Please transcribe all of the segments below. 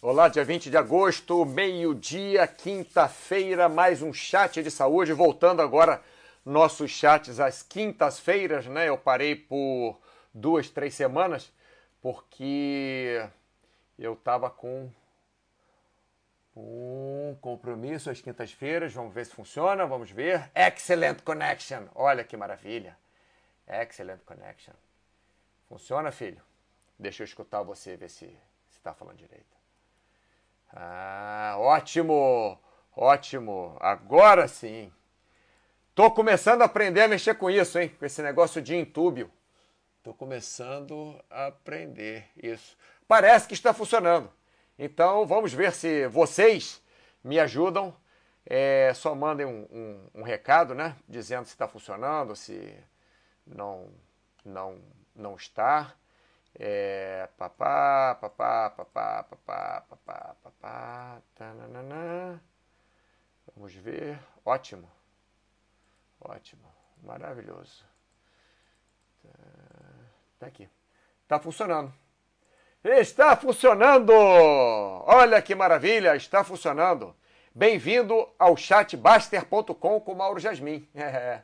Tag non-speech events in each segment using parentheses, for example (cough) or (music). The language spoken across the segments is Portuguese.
Olá, dia 20 de agosto, meio-dia, quinta-feira, mais um chat de saúde. Voltando agora nossos chats às quintas-feiras, né? Eu parei por duas, três semanas, porque eu tava com um compromisso às quintas-feiras. Vamos ver se funciona, vamos ver. Excellent connection. Olha que maravilha. Excellent connection. Funciona, filho? Deixa eu escutar você, ver se está falando direito. Ah, ótimo! Ótimo! Agora sim! Tô começando a aprender a mexer com isso, hein? Com esse negócio de entúbio. Tô começando a aprender isso. Parece que está funcionando. Então vamos ver se vocês me ajudam. É, só mandem um, um, um, recado, né? Dizendo se está funcionando, se não, não, não está. É, papá, papá, papá, papá, papá, papá, tananana. Vamos ver. Ótimo. Ótimo. Maravilhoso. Tá aqui. Tá funcionando. Está funcionando! Olha que maravilha, está funcionando. Bem-vindo ao chatbaster.com com Mauro Jasmin. É.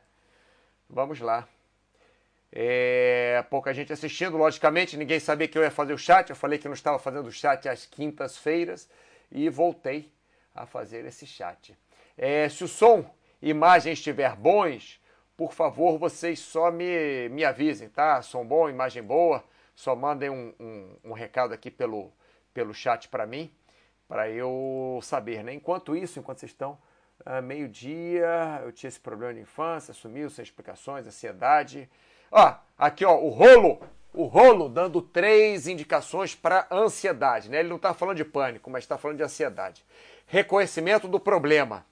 Vamos lá. É, pouca gente assistindo, logicamente, ninguém sabia que eu ia fazer o chat. Eu falei que não estava fazendo o chat às quintas-feiras e voltei a fazer esse chat. É, se o som e imagem estiver bons, por favor, vocês só me, me avisem, tá? Som bom, imagem boa, só mandem um, um, um recado aqui pelo, pelo chat para mim, para eu saber, né? Enquanto isso, enquanto vocês estão uh, meio-dia, eu tinha esse problema de infância, sumiu sem explicações, ansiedade. Ó, aqui ó, o rolo, o rolo dando três indicações para ansiedade, né? Ele não está falando de pânico, mas está falando de ansiedade. Reconhecimento do problema.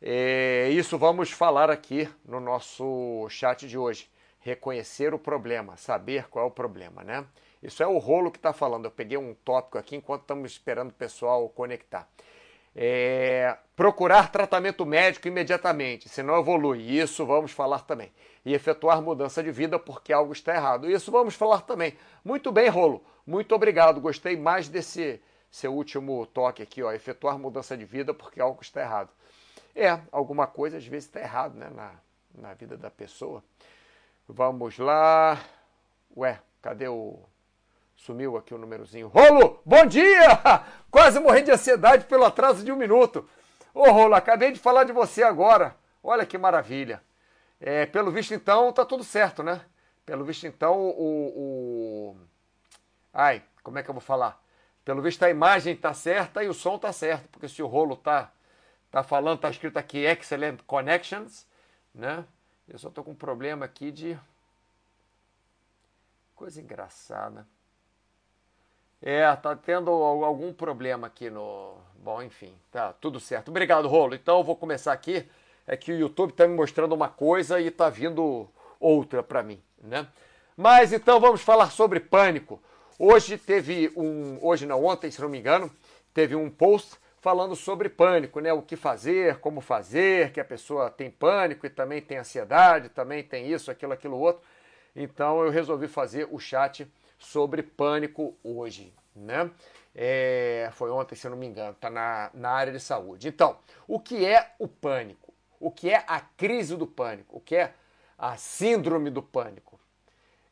É, isso vamos falar aqui no nosso chat de hoje. Reconhecer o problema, saber qual é o problema, né? Isso é o rolo que está falando. Eu peguei um tópico aqui enquanto estamos esperando o pessoal conectar. É, procurar tratamento médico imediatamente, senão evolui. Isso vamos falar também. E efetuar mudança de vida porque algo está errado. Isso vamos falar também. Muito bem, Rolo. Muito obrigado. Gostei mais desse seu último toque aqui, ó. Efetuar mudança de vida porque algo está errado. É, alguma coisa às vezes está errado né, na, na vida da pessoa. Vamos lá. Ué, cadê o. Sumiu aqui o númerozinho. Rolo, bom dia! (laughs) Quase morri de ansiedade pelo atraso de um minuto. Ô Rolo, acabei de falar de você agora. Olha que maravilha. É, pelo visto, então, tá tudo certo, né? Pelo visto, então, o, o. Ai, como é que eu vou falar? Pelo visto, a imagem tá certa e o som tá certo, porque se o rolo tá Tá falando, tá escrito aqui Excellent Connections, né? Eu só tô com um problema aqui de coisa engraçada. É, tá tendo algum problema aqui no. Bom, enfim, tá tudo certo. Obrigado, Rolo. Então eu vou começar aqui. É que o YouTube tá me mostrando uma coisa e tá vindo outra para mim, né? Mas então vamos falar sobre pânico. Hoje teve um, hoje não, ontem, se não me engano, teve um post falando sobre pânico, né? O que fazer, como fazer, que a pessoa tem pânico e também tem ansiedade, também tem isso, aquilo, aquilo outro. Então eu resolvi fazer o chat sobre pânico hoje, né? É, foi ontem, se eu não me engano, está na, na área de saúde. Então, o que é o pânico? O que é a crise do pânico? O que é a síndrome do pânico?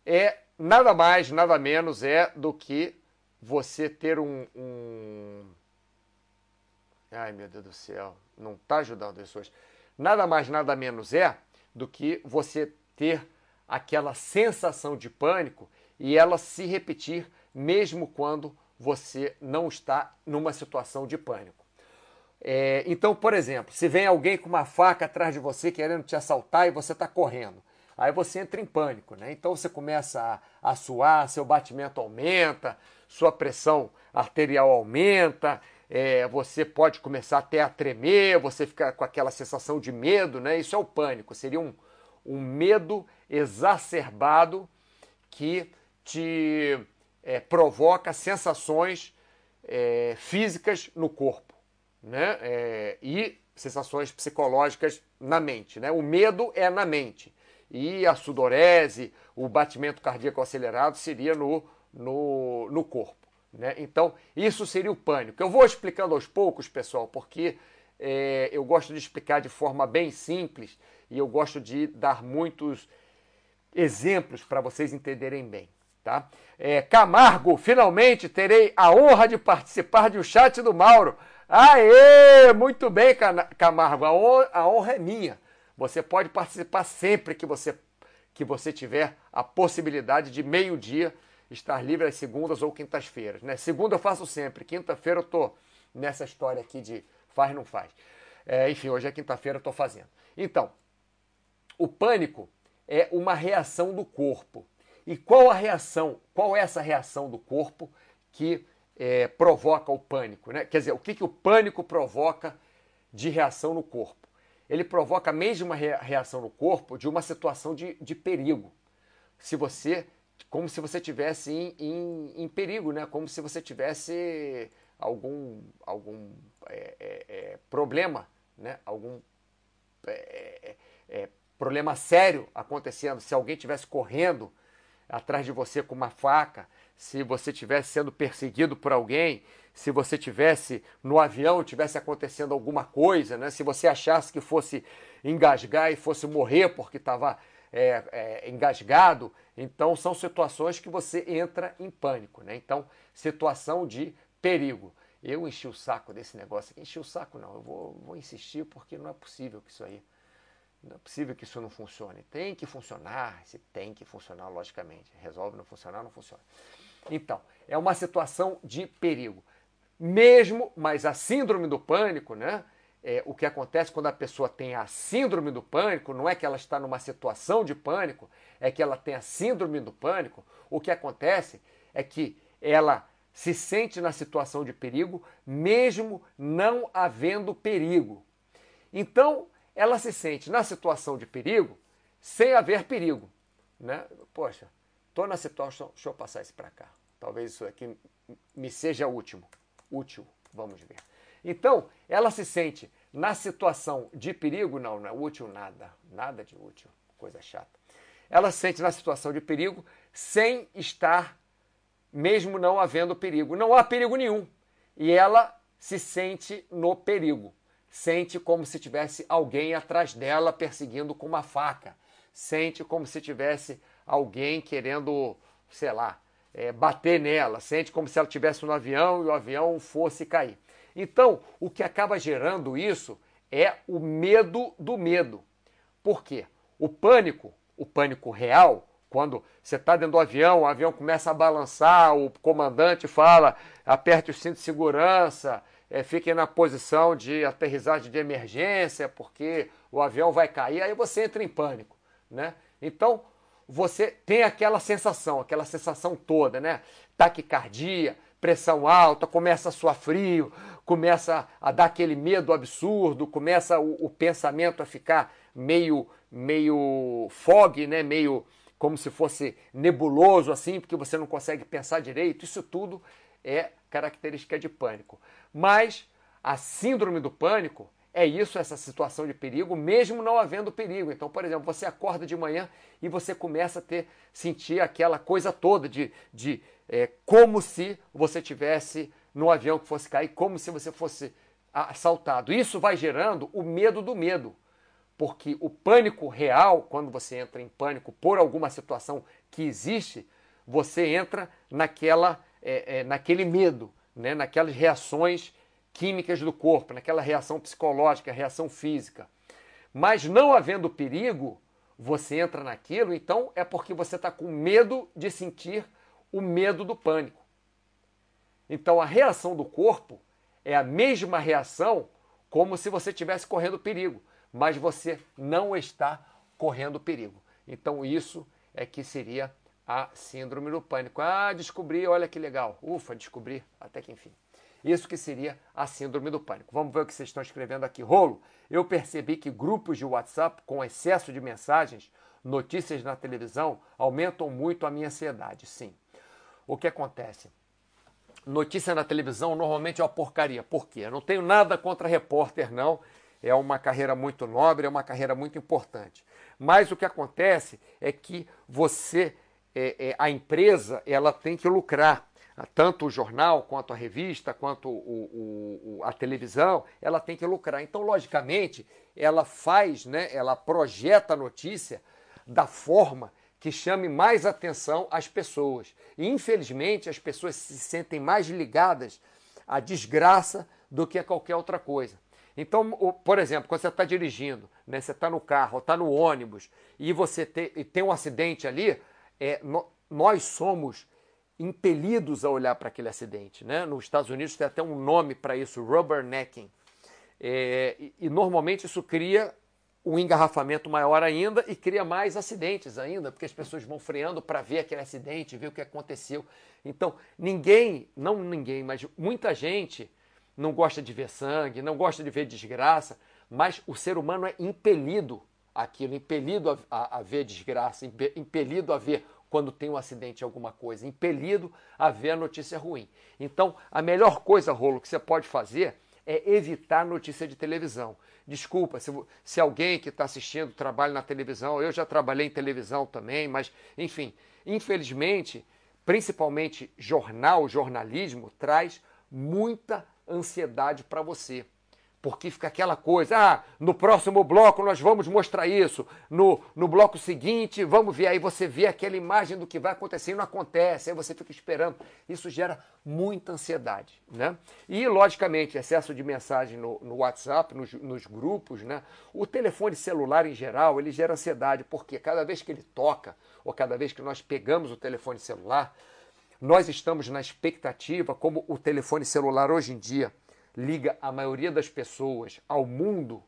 É nada mais, nada menos é do que você ter um, um Ai, meu Deus do céu, não está ajudando isso hoje. Nada mais, nada menos é do que você ter aquela sensação de pânico e ela se repetir mesmo quando você não está numa situação de pânico. É, então, por exemplo, se vem alguém com uma faca atrás de você querendo te assaltar e você está correndo, aí você entra em pânico, né? Então você começa a, a suar, seu batimento aumenta, sua pressão arterial aumenta, é, você pode começar até a tremer, você fica com aquela sensação de medo, né? Isso é o pânico, seria um, um medo exacerbado que te é, provoca sensações é, físicas no corpo, né? É, e sensações psicológicas na mente, né? O medo é na mente e a sudorese, o batimento cardíaco acelerado seria no, no, no corpo, Né? Então, isso seria o pânico. Eu vou explicando aos poucos, pessoal, porque é, eu gosto de explicar de forma bem simples e eu gosto de dar muitos exemplos para vocês entenderem bem. Tá? É, Camargo, finalmente terei a honra de participar de um chat do Mauro. Aê! Muito bem, Camargo, a honra, a honra é minha. Você pode participar sempre que você, que você tiver a possibilidade de meio-dia estar livre às segundas ou quintas-feiras. Né? Segunda eu faço sempre, quinta-feira eu estou nessa história aqui de faz, não faz. É, enfim, hoje é quinta-feira, eu estou fazendo. Então, o pânico é uma reação do corpo. E qual a reação? Qual é essa reação do corpo que é, provoca o pânico? Né? Quer dizer, o que, que o pânico provoca de reação no corpo? Ele provoca a mesma reação no corpo de uma situação de, de perigo. Se você como se você tivesse em, em, em, perigo, né? Como se você tivesse algum algum é, é, é problema, né? Algum é, é, problema sério acontecendo. Se alguém tivesse correndo atrás de você com uma faca, se você tivesse sendo perseguido por alguém, se você tivesse no avião tivesse acontecendo alguma coisa, né? Se você achasse que fosse engasgar e fosse morrer porque estava é, é, engasgado, então são situações que você entra em pânico, né? Então, situação de perigo. Eu enchi o saco desse negócio aqui. Enchi o saco não, eu vou, vou insistir porque não é possível que isso aí. Não é possível que isso não funcione. Tem que funcionar, se tem que funcionar, logicamente. Resolve não funcionar, não funciona. Então, é uma situação de perigo. Mesmo, mas a síndrome do pânico, né? é, o que acontece quando a pessoa tem a síndrome do pânico, não é que ela está numa situação de pânico, é que ela tem a síndrome do pânico. O que acontece é que ela se sente na situação de perigo, mesmo não havendo perigo. Então, ela se sente na situação de perigo sem haver perigo. Né? Poxa, estou na situação. Deixa eu passar isso para cá. Talvez isso aqui me seja útil. Útil, vamos ver. Então, ela se sente na situação de perigo, não, não é útil nada, nada de útil, coisa chata. Ela se sente na situação de perigo sem estar, mesmo não havendo perigo. Não há perigo nenhum. E ela se sente no perigo. Sente como se tivesse alguém atrás dela perseguindo com uma faca. Sente como se tivesse alguém querendo, sei lá, é, bater nela. Sente como se ela estivesse no avião e o avião fosse cair. Então, o que acaba gerando isso é o medo do medo. Por quê? O pânico, o pânico real, quando você está dentro do avião, o avião começa a balançar, o comandante fala, aperte o cinto de segurança, é, fiquem na posição de aterrissagem de emergência, porque o avião vai cair, aí você entra em pânico. Né? Então, você tem aquela sensação, aquela sensação toda, né? Taquicardia, pressão alta, começa a suar frio, começa a dar aquele medo absurdo, começa o, o pensamento a ficar meio meio fog, né? meio como se fosse nebuloso assim, porque você não consegue pensar direito. Isso tudo é característica de pânico. Mas a síndrome do pânico é isso, essa situação de perigo, mesmo não havendo perigo. Então, por exemplo, você acorda de manhã e você começa a ter, sentir aquela coisa toda de, de é, como se você tivesse no avião que fosse cair, como se você fosse assaltado. Isso vai gerando o medo do medo, porque o pânico real, quando você entra em pânico por alguma situação que existe, você entra naquela, é, é, naquele medo, né? naquelas reações químicas do corpo, naquela reação psicológica, reação física. Mas não havendo perigo, você entra naquilo, então é porque você está com medo de sentir o medo do pânico. Então a reação do corpo é a mesma reação como se você estivesse correndo perigo, mas você não está correndo perigo. Então isso é que seria a síndrome do pânico. Ah, descobri, olha que legal. Ufa, descobri, até que enfim. Isso que seria a síndrome do pânico. Vamos ver o que vocês estão escrevendo aqui. Rolo, eu percebi que grupos de WhatsApp com excesso de mensagens, notícias na televisão, aumentam muito a minha ansiedade. Sim o que acontece? Notícia na televisão normalmente é uma porcaria. Por quê? Eu não tenho nada contra repórter, não. É uma carreira muito nobre, é uma carreira muito importante. Mas o que acontece é que você, é, é, a empresa, ela tem que lucrar. tanto o jornal, quanto a revista, quanto o, o, a televisão, ela tem que lucrar. Então, logicamente, ela faz, né, ela projeta a notícia da forma que chame mais atenção às pessoas. E, infelizmente, as pessoas se sentem mais ligadas à desgraça do que a qualquer outra coisa. Então, por exemplo, quando você está dirigindo, né, você está no carro, está no ônibus, e você te, e tem um acidente ali, é, no, nós somos impelidos a olhar para aquele acidente. Né? Nos Estados Unidos tem até um nome para isso, rubbernecking. É, e, e, normalmente isso cria um engarrafamento maior ainda e cria mais acidentes ainda, porque as pessoas vão freando para ver aquele acidente, ver o que aconteceu. Então, ninguém, não ninguém, mas muita gente não gosta de ver sangue, não gosta de ver desgraça, mas o ser humano é impelido àquilo, impelido a, a, a ver desgraça, impelido a ver quando tem um acidente alguma coisa, impelido a ver a notícia ruim. Então, a melhor coisa, Rolo, que você pode fazer é evitar notícia de televisão. Desculpa, se, se alguém que está assistindo trabalha na televisão, eu já trabalhei em televisão também, mas, enfim, infelizmente, principalmente jornal, jornalismo, traz muita ansiedade para você. Porque fica aquela coisa, ah, no próximo bloco nós vamos mostrar isso, no, no bloco seguinte vamos ver, aí você vê aquela imagem do que vai acontecer e não acontece, aí você fica esperando. Isso gera muita ansiedade, né? E, logicamente, excesso de mensagem no, no WhatsApp, nos, nos grupos, né? O telefone celular, em geral, ele gera ansiedade, porque cada vez que ele toca, ou cada vez que nós pegamos o telefone celular, nós estamos na expectativa, como o telefone celular hoje em dia liga a maioria das pessoas ao mundo.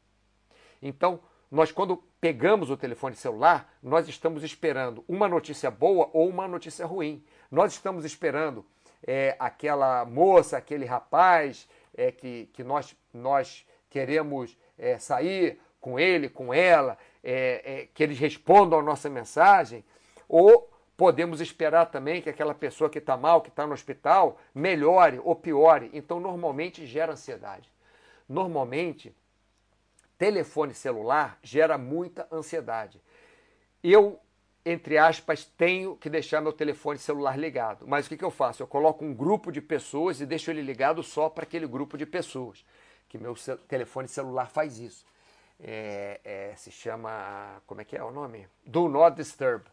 Então, nós quando pegamos o telefone celular, nós estamos esperando uma notícia boa ou uma notícia ruim. Nós estamos esperando é, aquela moça, aquele rapaz é, que, que nós, nós queremos é, sair com ele, com ela, é, é, que eles respondam a nossa mensagem, ou podemos esperar também que aquela pessoa que está mal, que está no hospital, melhore ou piore. Então, normalmente gera ansiedade. Normalmente, telefone celular gera muita ansiedade. Eu, entre aspas, tenho que deixar meu telefone celular ligado. Mas o que, que eu faço? Eu coloco um grupo de pessoas e deixo ele ligado só para aquele grupo de pessoas. Que meu telefone celular faz isso. É, é, se chama. Como é que é o nome? Do Not Disturb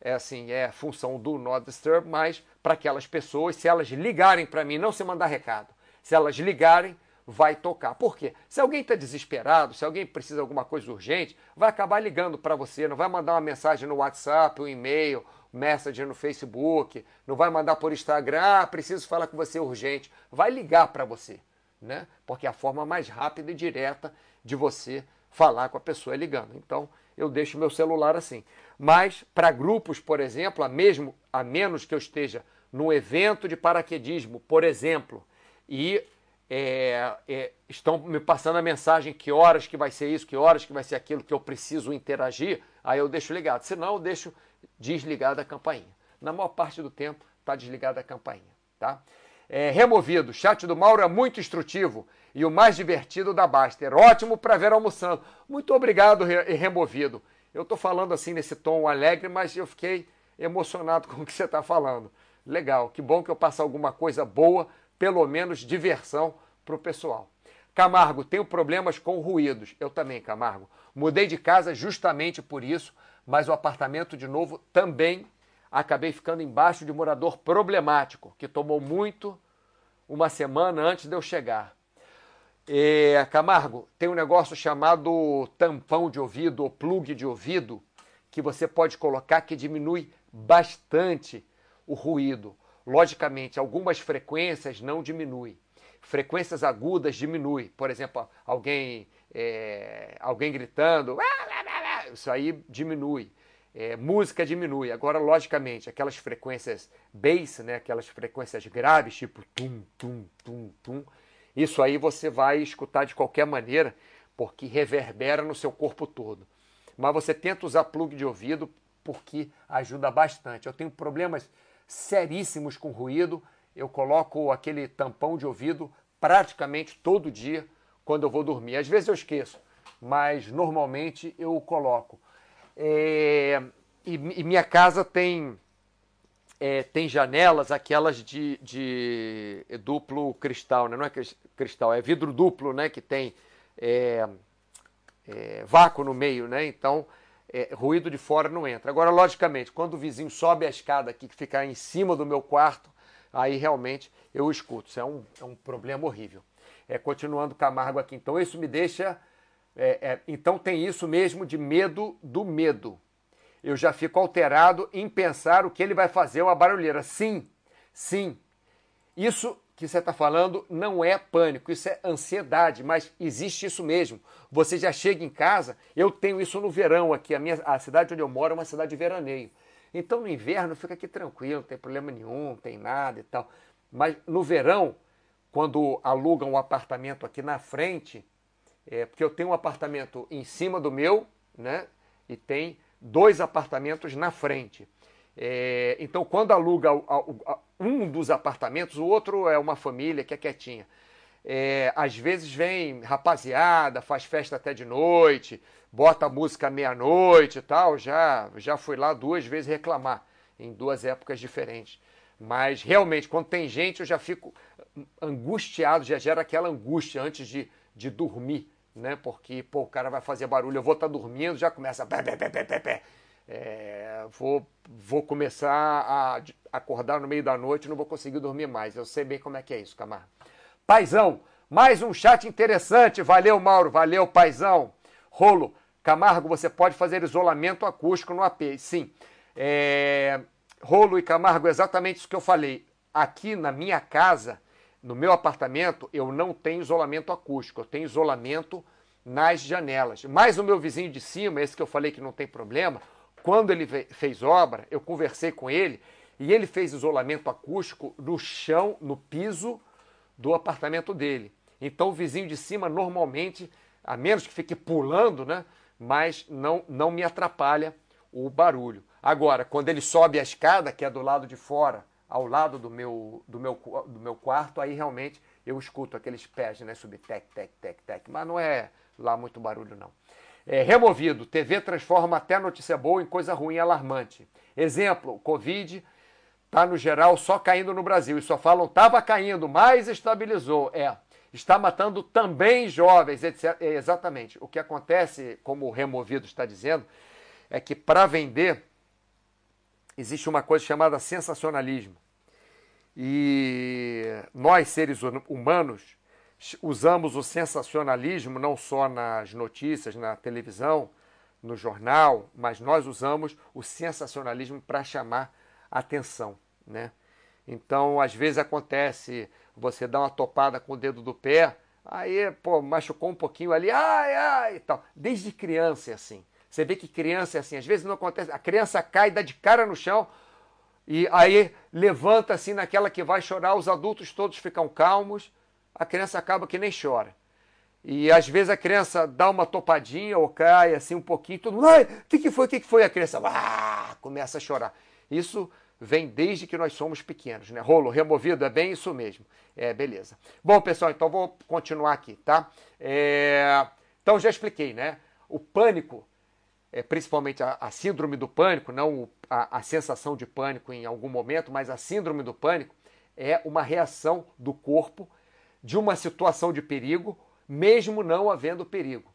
é assim, é função do Not Disturb, mas para aquelas pessoas, se elas ligarem para mim, não se mandar recado, se elas ligarem, vai tocar. Por quê? Se alguém está desesperado, se alguém precisa de alguma coisa urgente, vai acabar ligando para você, não vai mandar uma mensagem no WhatsApp, um e-mail, message no Facebook, não vai mandar por Instagram, ah, preciso falar com você urgente, vai ligar para você, né? Porque é a forma mais rápida e direta de você falar com a pessoa ligando. Então, eu deixo meu celular assim. Mas para grupos, por exemplo, a, mesmo, a menos que eu esteja num evento de paraquedismo, por exemplo, e é, é, estão me passando a mensagem que horas que vai ser isso, que horas que vai ser aquilo, que eu preciso interagir, aí eu deixo ligado. Senão eu deixo desligada a campainha. Na maior parte do tempo está desligada a campainha. Tá? É, removido. Chat do Mauro é muito instrutivo e o mais divertido da Baster. Ótimo para ver almoçando. Muito obrigado, removido. Eu estou falando assim nesse tom alegre, mas eu fiquei emocionado (laughs) com o que você está falando. Legal, que bom que eu passo alguma coisa boa, pelo menos diversão para o pessoal. Camargo, tenho problemas com ruídos. Eu também, Camargo. Mudei de casa justamente por isso, mas o apartamento de novo também acabei ficando embaixo de um morador problemático, que tomou muito uma semana antes de eu chegar. É, Camargo, tem um negócio chamado tampão de ouvido ou plug de ouvido que você pode colocar que diminui bastante o ruído. Logicamente, algumas frequências não diminui. Frequências agudas diminui. Por exemplo, alguém, é, alguém gritando, isso aí diminui. É, música diminui. Agora, logicamente, aquelas frequências bass, né, aquelas frequências graves, tipo tum, tum, tum, tum, isso aí você vai escutar de qualquer maneira, porque reverbera no seu corpo todo. Mas você tenta usar plug de ouvido porque ajuda bastante. Eu tenho problemas seríssimos com ruído. Eu coloco aquele tampão de ouvido praticamente todo dia quando eu vou dormir. Às vezes eu esqueço, mas normalmente eu coloco. É... E, e minha casa tem é, tem janelas, aquelas de, de duplo cristal, né? não é cristal, é vidro duplo, né? Que tem é, é, vácuo no meio, né? Então, é, ruído de fora não entra. Agora, logicamente, quando o vizinho sobe a escada aqui, que fica em cima do meu quarto, aí realmente eu escuto. Isso é um, é um problema horrível. É, continuando Camargo aqui. Então, isso me deixa. É, é, então, tem isso mesmo de medo do medo. Eu já fico alterado em pensar o que ele vai fazer, uma barulheira. Sim, sim. Isso que você está falando não é pânico, isso é ansiedade, mas existe isso mesmo. Você já chega em casa, eu tenho isso no verão aqui, a, minha, a cidade onde eu moro é uma cidade de veraneio. Então no inverno fica aqui tranquilo, não tem problema nenhum, não tem nada e tal. Mas no verão, quando alugam um apartamento aqui na frente, é, porque eu tenho um apartamento em cima do meu, né? E tem dois apartamentos na frente. É, então, quando aluga um dos apartamentos, o outro é uma família que é quietinha. É, às vezes vem rapaziada, faz festa até de noite, bota música meia-noite e tal. Já, já fui lá duas vezes reclamar, em duas épocas diferentes. Mas realmente, quando tem gente, eu já fico angustiado, já gera aquela angústia antes de, de dormir, né? Porque, pô, o cara vai fazer barulho, eu vou estar tá dormindo, já começa. Pé, pé, pé, pé, pé, pé. É, vou, vou começar a acordar no meio da noite não vou conseguir dormir mais. Eu sei bem como é que é isso, Camargo. Paizão, mais um chat interessante. Valeu, Mauro. Valeu, Paizão. Rolo, Camargo, você pode fazer isolamento acústico no AP. Sim. É, Rolo e Camargo, exatamente isso que eu falei. Aqui na minha casa, no meu apartamento, eu não tenho isolamento acústico. Eu tenho isolamento nas janelas. Mas o meu vizinho de cima, esse que eu falei que não tem problema, quando ele fez obra, eu conversei com ele e ele fez isolamento acústico no chão, no piso do apartamento dele. Então o vizinho de cima normalmente, a menos que fique pulando, né, mas não, não me atrapalha o barulho. Agora, quando ele sobe a escada, que é do lado de fora, ao lado do meu, do meu, do meu quarto, aí realmente eu escuto aqueles pés, né, subir tec, tec, tec, tec, mas não é lá muito barulho não. É, removido. TV transforma até notícia boa em coisa ruim alarmante. Exemplo, Covid está no geral só caindo no Brasil. E só falam estava caindo, mas estabilizou. É, está matando também jovens, etc. É, exatamente. O que acontece, como o removido está dizendo, é que para vender existe uma coisa chamada sensacionalismo. E nós, seres humanos, usamos o sensacionalismo não só nas notícias, na televisão, no jornal, mas nós usamos o sensacionalismo para chamar atenção, né? Então, às vezes acontece, você dá uma topada com o dedo do pé, aí, pô, machucou um pouquinho ali, ai, ai, e tal. Desde criança é assim. Você vê que criança é assim, às vezes não acontece, a criança cai, dá de cara no chão, e aí levanta assim naquela que vai chorar, os adultos todos ficam calmos, a criança acaba que nem chora. E às vezes a criança dá uma topadinha ou cai assim um pouquinho, todo mundo, o que, que foi, o que, que foi? A criança ah, começa a chorar. Isso vem desde que nós somos pequenos, né? Rolo removido, é bem isso mesmo. É, beleza. Bom, pessoal, então vou continuar aqui, tá? É... Então já expliquei, né? O pânico, é, principalmente a, a síndrome do pânico, não a, a sensação de pânico em algum momento, mas a síndrome do pânico é uma reação do corpo de uma situação de perigo, mesmo não havendo perigo.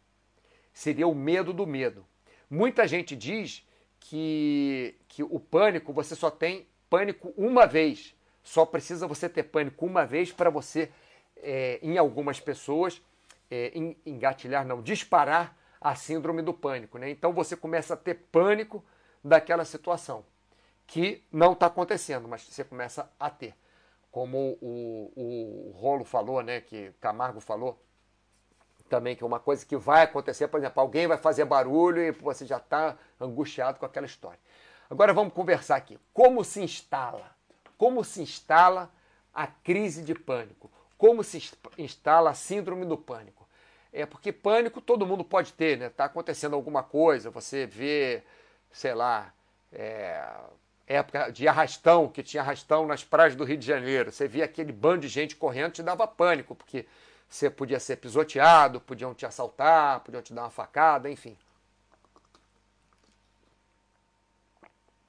Seria o medo do medo. Muita gente diz que, que o pânico você só tem pânico uma vez. Só precisa você ter pânico uma vez para você, é, em algumas pessoas, é, engatilhar, não, disparar a síndrome do pânico. Né? Então você começa a ter pânico daquela situação que não está acontecendo, mas você começa a ter como o, o, o Rolo falou, né, que Camargo falou também, que é uma coisa que vai acontecer, por exemplo, alguém vai fazer barulho e você já está angustiado com aquela história. Agora vamos conversar aqui. Como se instala? Como se instala a crise de pânico? Como se instala a síndrome do pânico? É porque pânico todo mundo pode ter, né? Tá acontecendo alguma coisa, você vê, sei lá, é, época de arrastão, que tinha arrastão nas praias do Rio de Janeiro. Você via aquele bando de gente correndo, te dava pânico, porque você podia ser pisoteado, podiam te assaltar, podiam te dar uma facada, enfim.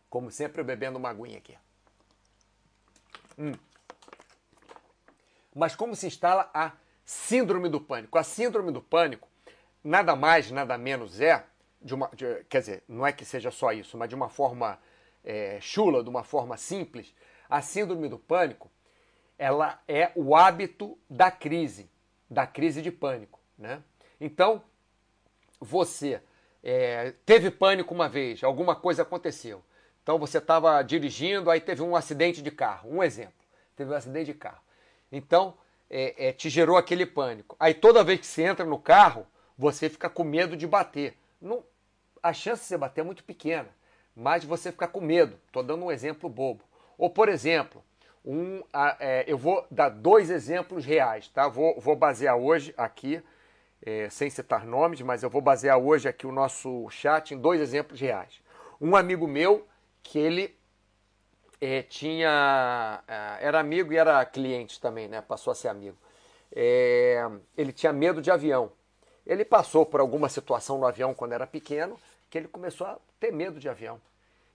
Como sempre, bebendo uma aguinha aqui. Hum. Mas como se instala a síndrome do pânico? A síndrome do pânico, nada mais, nada menos é, de uma, de, quer dizer, não é que seja só isso, mas de uma forma é, chula, de uma forma simples, a síndrome do pânico, ela é o hábito da crise, da crise de pânico. Né? Então, você é, teve pânico uma vez, alguma coisa aconteceu. Então você estava dirigindo, aí teve um acidente de carro. Um exemplo, teve um acidente de carro. Então é, é, te gerou aquele pânico. Aí toda vez que você entra no carro, você fica com medo de bater. Não, a chance de você bater é muito pequena, mas você fica com medo. Estou dando um exemplo bobo. Ou por exemplo, um, é, eu vou dar dois exemplos reais, tá? Vou, vou basear hoje aqui, é, sem citar nomes, mas eu vou basear hoje aqui o nosso chat em dois exemplos reais. Um amigo meu que ele é, tinha. É, era amigo e era cliente também, né? Passou a ser amigo. É, ele tinha medo de avião. Ele passou por alguma situação no avião quando era pequeno que ele começou a ter medo de avião.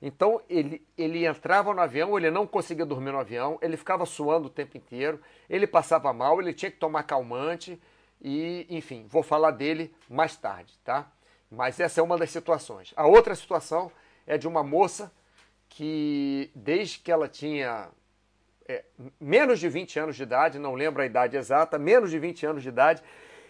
Então ele, ele entrava no avião, ele não conseguia dormir no avião, ele ficava suando o tempo inteiro, ele passava mal, ele tinha que tomar calmante e, enfim, vou falar dele mais tarde, tá? Mas essa é uma das situações. A outra situação é de uma moça que, desde que ela tinha é, menos de 20 anos de idade, não lembro a idade exata, menos de 20 anos de idade,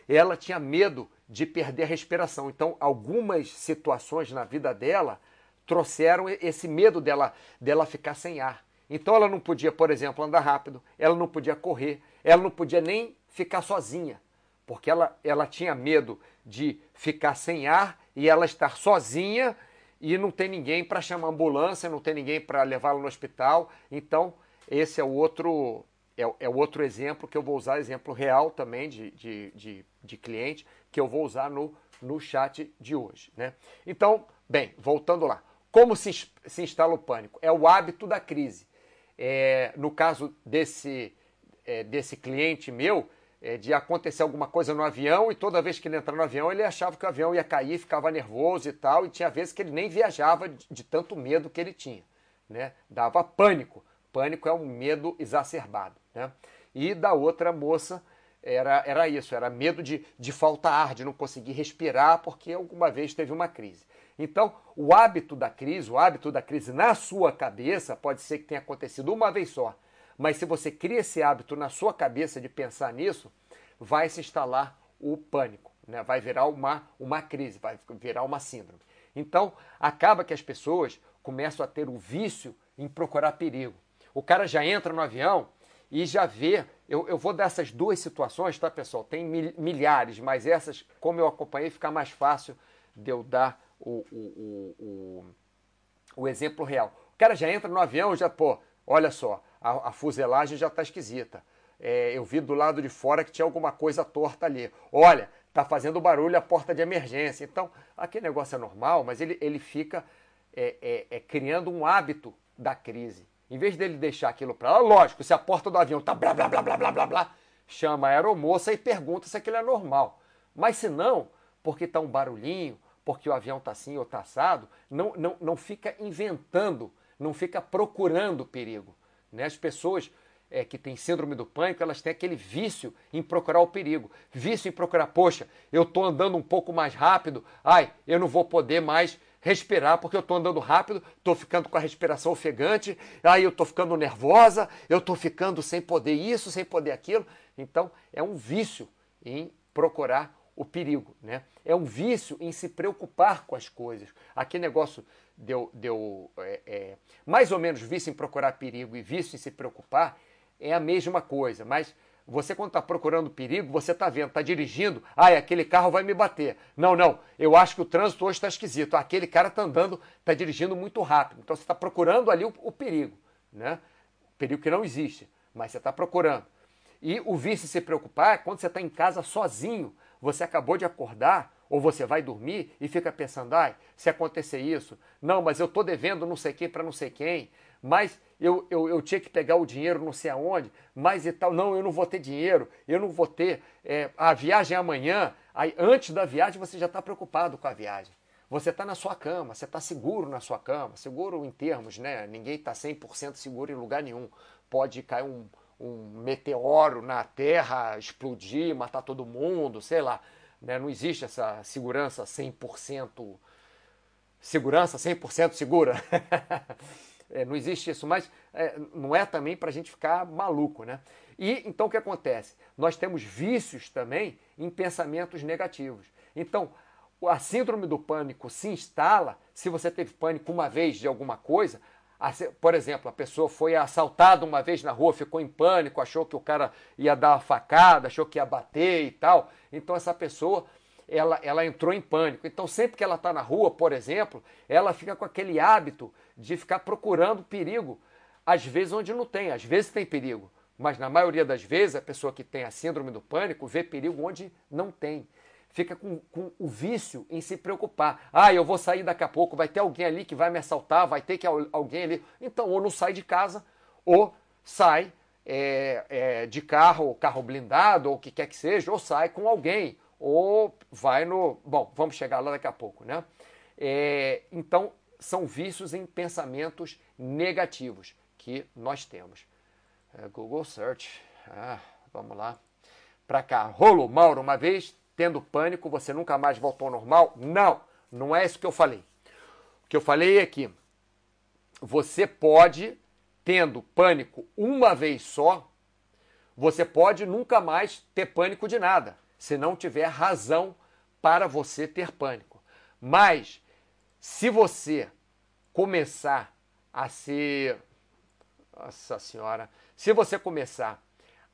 ela tinha medo de perder a respiração. Então, algumas situações na vida dela trouxeram esse medo dela, dela ficar sem ar. Então ela não podia, por exemplo, andar rápido, ela não podia correr, ela não podia nem ficar sozinha, porque ela, ela tinha medo de ficar sem ar e ela estar sozinha e não ter ninguém para chamar ambulância, não ter ninguém para levá-la no hospital. Então, esse é o outro é, é outro exemplo que eu vou usar, exemplo real também de, de, de, de cliente, que eu vou usar no, no chat de hoje. Né? Então, bem, voltando lá. Como se, se instala o pânico? É o hábito da crise. É, no caso desse, é, desse cliente meu, de acontecer alguma coisa no avião e toda vez que ele entrava no avião ele achava que o avião ia cair, ficava nervoso e tal, e tinha vezes que ele nem viajava de, de tanto medo que ele tinha. Né? Dava pânico. Pânico é um medo exacerbado. Né? E da outra moça era, era isso, era medo de, de faltar ar, de não conseguir respirar porque alguma vez teve uma crise. Então, o hábito da crise, o hábito da crise na sua cabeça, pode ser que tenha acontecido uma vez só, mas se você cria esse hábito na sua cabeça de pensar nisso, vai se instalar o pânico, né? vai virar uma, uma crise, vai virar uma síndrome. Então, acaba que as pessoas começam a ter o vício em procurar perigo. O cara já entra no avião e já vê. Eu, eu vou dessas duas situações, tá, pessoal? Tem milhares, mas essas, como eu acompanhei, fica mais fácil de eu dar o, o, o, o, exemplo real. O cara já entra no avião, já, pô, olha só, a, a fuselagem já está esquisita. É, eu vi do lado de fora que tinha alguma coisa torta ali. Olha, tá fazendo barulho a porta de emergência. Então, aquele negócio é normal, mas ele, ele fica é, é, é criando um hábito da crise. Em vez dele deixar aquilo para lá, lógico, se a porta do avião tá blá blá blá blá blá blá blá, chama a aeromoça e pergunta se aquilo é normal. Mas se não, porque tá um barulhinho, porque o avião tá assim ou tá assado, não, não, não fica inventando, não fica procurando perigo. Né? As pessoas é, que têm síndrome do pânico, elas têm aquele vício em procurar o perigo. Vício em procurar, poxa, eu estou andando um pouco mais rápido, ai, eu não vou poder mais respirar porque eu estou andando rápido, estou ficando com a respiração ofegante, aí eu estou ficando nervosa, eu estou ficando sem poder isso, sem poder aquilo. Então, é um vício em procurar o perigo, né? É um vício em se preocupar com as coisas. Aquele negócio deu, deu é, é, mais ou menos vício em procurar perigo e vício em se preocupar é a mesma coisa, mas você, quando está procurando perigo, você está vendo, está dirigindo, ah, aquele carro vai me bater. Não, não, eu acho que o trânsito hoje está esquisito. Aquele cara está andando, está dirigindo muito rápido. Então você está procurando ali o, o, perigo, né? Perigo que não existe, mas você está procurando. E o vício se preocupar é quando você está em casa sozinho você acabou de acordar ou você vai dormir e fica pensando, ai, se acontecer isso, não, mas eu estou devendo não sei quem para não sei quem, mas eu, eu, eu tinha que pegar o dinheiro não sei aonde, mas e tal, não, eu não vou ter dinheiro, eu não vou ter, é, a viagem é amanhã, aí antes da viagem você já está preocupado com a viagem. Você está na sua cama, você está seguro na sua cama, seguro em termos, né? Ninguém está 100% seguro em lugar nenhum. pode cair um, um meteoro na Terra, explodir, matar todo mundo, sei lá. Né? Não existe essa segurança 100% segurança 100% segura. (laughs) é, não existe isso, mas é, não é também para a gente ficar maluco, né? E então o que acontece? Nós temos vícios também em pensamentos negativos. Então, a síndrome do pânico se instala se você teve pânico uma vez de alguma coisa. Por exemplo, a pessoa foi assaltada uma vez na rua, ficou em pânico, achou que o cara ia dar uma facada, achou que ia bater e tal. Então, essa pessoa ela, ela entrou em pânico. Então, sempre que ela está na rua, por exemplo, ela fica com aquele hábito de ficar procurando perigo, às vezes onde não tem, às vezes tem perigo. Mas na maioria das vezes, a pessoa que tem a síndrome do pânico vê perigo onde não tem. Fica com, com o vício em se preocupar. Ah, eu vou sair daqui a pouco, vai ter alguém ali que vai me assaltar, vai ter que alguém ali. Então, ou não sai de casa, ou sai é, é, de carro, carro blindado, ou o que quer que seja, ou sai com alguém, ou vai no. Bom, vamos chegar lá daqui a pouco, né? É, então, são vícios em pensamentos negativos que nós temos. É, Google Search. Ah, vamos lá. Para cá. Rolo, Mauro, uma vez tendo pânico, você nunca mais voltou ao normal? Não, não é isso que eu falei. O que eu falei é que você pode, tendo pânico uma vez só, você pode nunca mais ter pânico de nada se não tiver razão para você ter pânico. Mas se você começar a ser. Nossa Senhora! Se você começar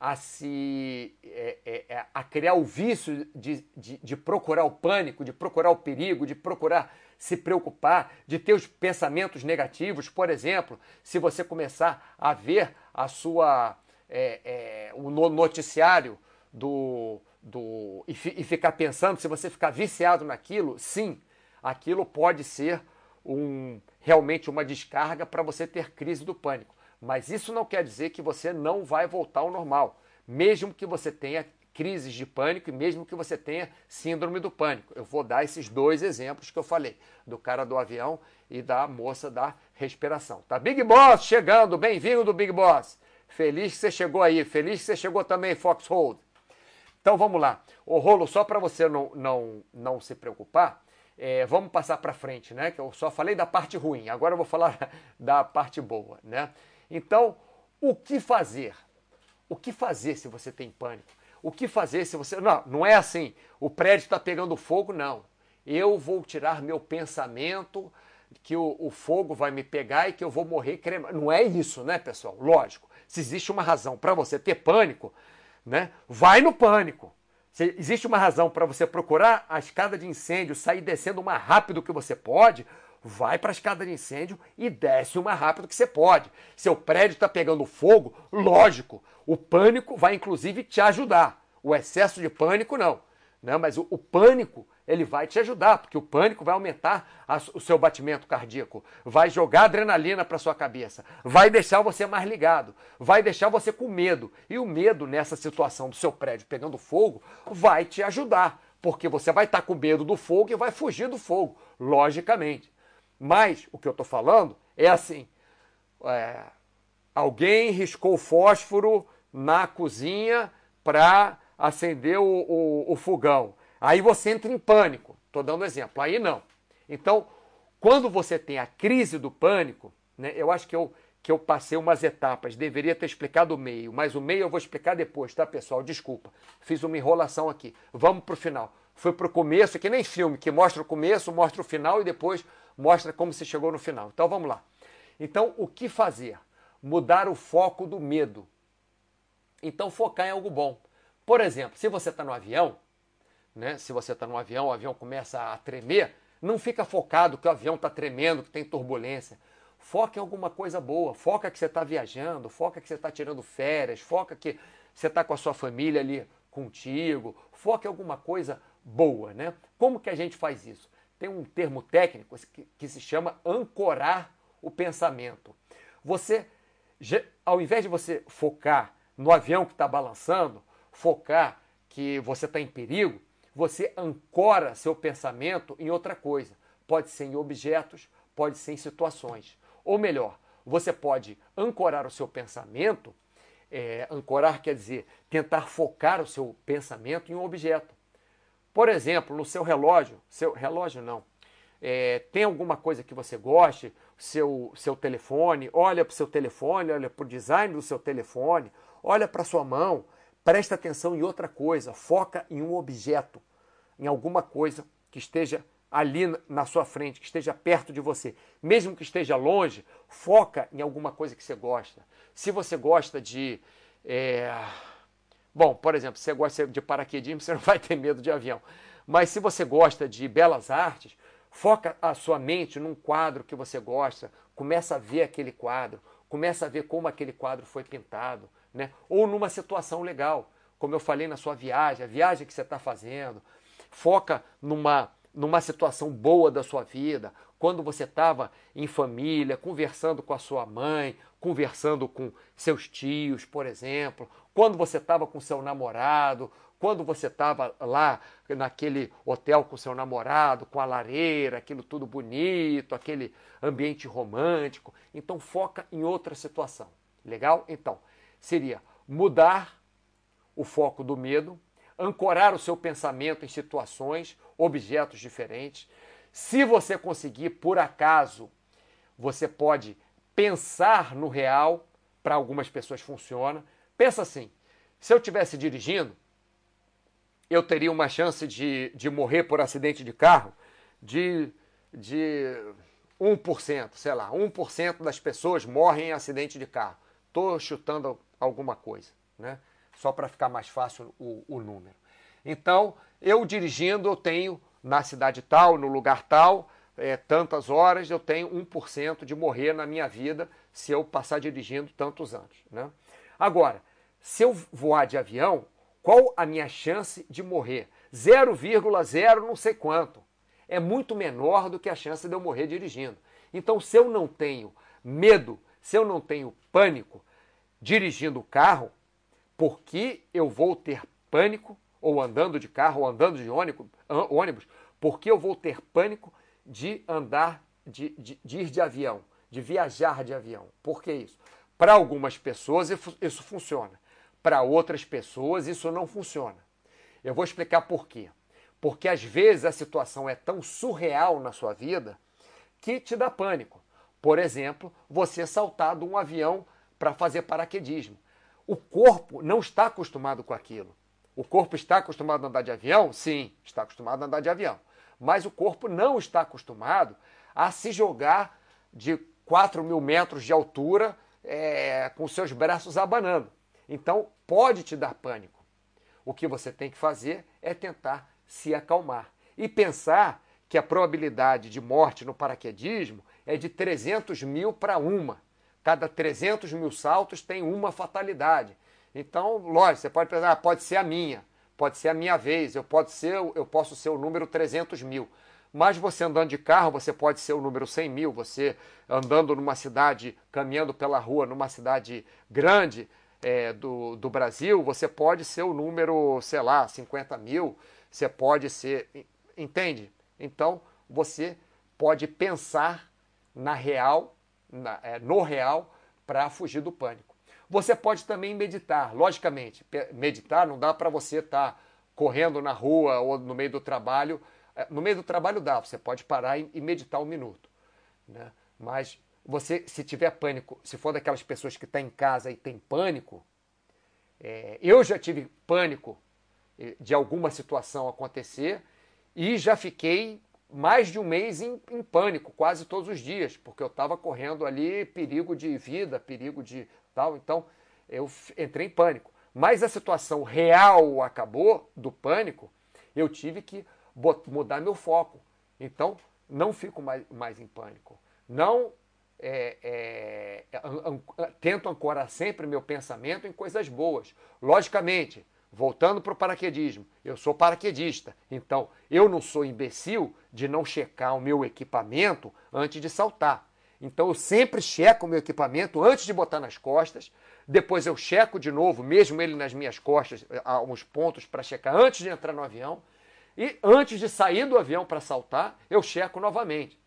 a se é, é, é, a criar o vício de, de, de, procurar o pânico, de procurar o perigo, de procurar se preocupar, de ter os pensamentos negativos, por exemplo, se você começar a ver a sua é, é, o noticiário do do e, e ficar pensando, se você ficar viciado naquilo, sim, aquilo pode ser um realmente uma descarga para você ter crise do pânico. Mas isso não quer dizer que você não vai voltar ao normal, mesmo que você tenha crises de pânico e mesmo que você tenha síndrome do pânico. Eu vou dar esses dois exemplos que eu falei, do cara do avião e da moça da respiração. Tá Big Boss chegando, bem-vindo do Big Boss. Feliz que você chegou aí, feliz que você chegou também, Foxhold. Então vamos lá. O rolo, só para você não, não, não se preocupar, é, vamos passar para frente, né? Que eu só falei da parte ruim, agora eu vou falar (laughs) da parte boa, né? Então, o que fazer? O que fazer se você tem pânico? O que fazer se você. Não, não é assim, o prédio está pegando fogo, não. Eu vou tirar meu pensamento que o, o, fogo vai me pegar e que eu vou morrer cremado. Não é isso, né, pessoal? Lógico. Se existe uma razão para você ter pânico, né? Vai no pânico. Se existe uma razão para você procurar a escada de incêndio, sair descendo o mais rápido que você pode, vai para a escada de incêndio e desce o mais rápido que você pode. Seu prédio está pegando fogo, lógico, o pânico vai inclusive te ajudar. O excesso de pânico não. Né? Mas o, o pânico ele vai te ajudar, porque o pânico vai aumentar a, o seu batimento cardíaco, vai jogar adrenalina para sua cabeça, vai deixar você mais ligado, vai deixar você com medo. E o medo nessa situação do seu prédio pegando fogo vai te ajudar, porque você vai estar tá com medo do fogo e vai fugir do fogo, logicamente. Mas o que eu estou falando é assim: é, alguém riscou fósforo na cozinha para acender o, o, o fogão. Aí você entra em pânico. Estou dando exemplo. Aí não. Então, quando você tem a crise do pânico, né, eu acho que eu, que eu passei umas etapas. Deveria ter explicado o meio, mas o meio eu vou explicar depois, tá, pessoal? Desculpa. Fiz uma enrolação aqui. Vamos para o final. Foi para o começo, que nem filme, que mostra o começo, mostra o final e depois mostra como se chegou no final. Então vamos lá. Então, o que fazer? Mudar o foco do medo. Então, focar em algo bom. Por exemplo, se você está no avião, né? Se você está no avião, o avião começa a tremer, não fica focado que o avião está tremendo, que tem turbulência. Foca em alguma coisa boa, foca que você está viajando, foca que você está tirando férias, foca que você está com a sua família ali contigo, foca em alguma coisa boa, né? Como que a gente faz isso? Tem um termo técnico que, que se chama ancorar o pensamento. Você, ao invés de você focar no avião que está balançando, focar que você está em perigo, você ancora seu pensamento em outra coisa. Pode ser em objetos, pode ser em situações. Ou melhor, você pode ancorar o seu pensamento. É, ancorar quer dizer tentar focar o seu pensamento em um objeto. Por exemplo, no seu relógio, seu relógio não, é, tem alguma coisa que você goste, seu, seu telefone, olha para o seu telefone, olha para o design do seu telefone, olha para sua mão, presta atenção em outra coisa, foca em um objeto, em alguma coisa que esteja ali na sua frente, que esteja perto de você. Mesmo que esteja longe, foca em alguma coisa que você gosta. Se você gosta de. É... Bom, por exemplo, se você gosta de paraquedismo, você (laughs) não vai ter medo de avião. Mas se você gosta de belas artes, foca a sua mente num quadro que você gosta, começa a ver aquele quadro, começa a ver como aquele quadro foi pintado, né? Ou numa situação legal, como eu falei na sua viagem, a viagem que você está fazendo. Foca numa numa situação boa da sua vida, quando você estava em família, conversando com a sua mãe, conversando com seus tios, por exemplo, quando você estava com seu namorado, quando você estava lá naquele hotel com seu namorado, com a lareira, aquilo tudo bonito, aquele ambiente romântico. Então foca em outra situação. Legal? Então, seria mudar o foco do medo ancorar o seu pensamento em situações, objetos diferentes. Se você conseguir, por acaso, você pode pensar no real, para algumas pessoas funciona. Pensa assim: se eu estivesse dirigindo, eu teria uma chance de, de morrer por acidente de carro de, de 1%, sei lá, 1% das pessoas morrem em acidente de carro. Estou chutando alguma coisa, né? só para ficar mais fácil o, o número. Então, eu dirigindo, eu tenho na cidade tal, no lugar tal, é, tantas horas, eu tenho 1% de morrer na minha vida se eu passar dirigindo tantos anos. Né? Agora, se eu voar de avião, qual a minha chance de morrer? 0,0 não sei quanto. É muito menor do que a chance de eu morrer dirigindo. Então, se eu não tenho medo, se eu não tenho pânico dirigindo o carro, por que eu vou ter pânico, ou andando de carro, ou andando de ônibus, por que eu vou ter pânico de andar, de, de, de ir de avião, de viajar de avião? Por que isso? Para algumas pessoas isso funciona, para outras pessoas isso não funciona. Eu vou explicar por quê. Porque às vezes a situação é tão surreal na sua vida que te dá pânico. Por exemplo, você saltar de um avião para fazer paraquedismo. O corpo não está acostumado com aquilo. O corpo está acostumado a andar de avião? Sim, está acostumado a andar de avião. Mas o corpo não está acostumado a se jogar de 4 mil metros de altura é, com seus braços abanando. Então, pode te dar pânico. O que você tem que fazer é tentar se acalmar e pensar que a probabilidade de morte no paraquedismo é de 300 mil para uma. Cada 300 mil saltos tem uma fatalidade. Então, lógico, você pode pensar, ah, pode ser a minha, pode ser a minha vez, eu, pode ser, eu posso ser o número 300 mil. Mas você andando de carro, você pode ser o número 100 mil. Você andando numa cidade, caminhando pela rua, numa cidade grande é, do, do Brasil, você pode ser o número, sei lá, 50 mil. Você pode ser. Entende? Então, você pode pensar na real na, é, no real para fugir do pânico. Você pode também meditar, logicamente. Meditar não dá para você estar tá correndo na rua ou no meio do trabalho. É, no meio do trabalho dá, você pode parar e, meditar um minuto. Né? Mas você, se tiver pânico, se for daquelas pessoas que estão tá em casa e tem pânico, é, eu já tive pânico eh, de alguma situação acontecer e já fiquei mais de um mês em, em pânico, quase todos os dias, porque eu estava correndo ali perigo de vida, perigo de tal. Então eu entrei em pânico. Mas a situação real acabou do pânico, eu tive que mudar meu foco. Então não fico mais, mais em pânico. Não é, é, an, an, tento ancorar sempre meu pensamento em coisas boas. Logicamente, voltando para o paraquedismo, eu sou paraquedista, então eu não sou imbecil de não checar o meu equipamento antes de saltar. Então eu sempre checo o meu equipamento antes de botar nas costas, depois eu checo de novo, mesmo ele nas minhas costas, há uns pontos para checar antes de entrar no avião, e antes de sair do avião para saltar, eu checo novamente.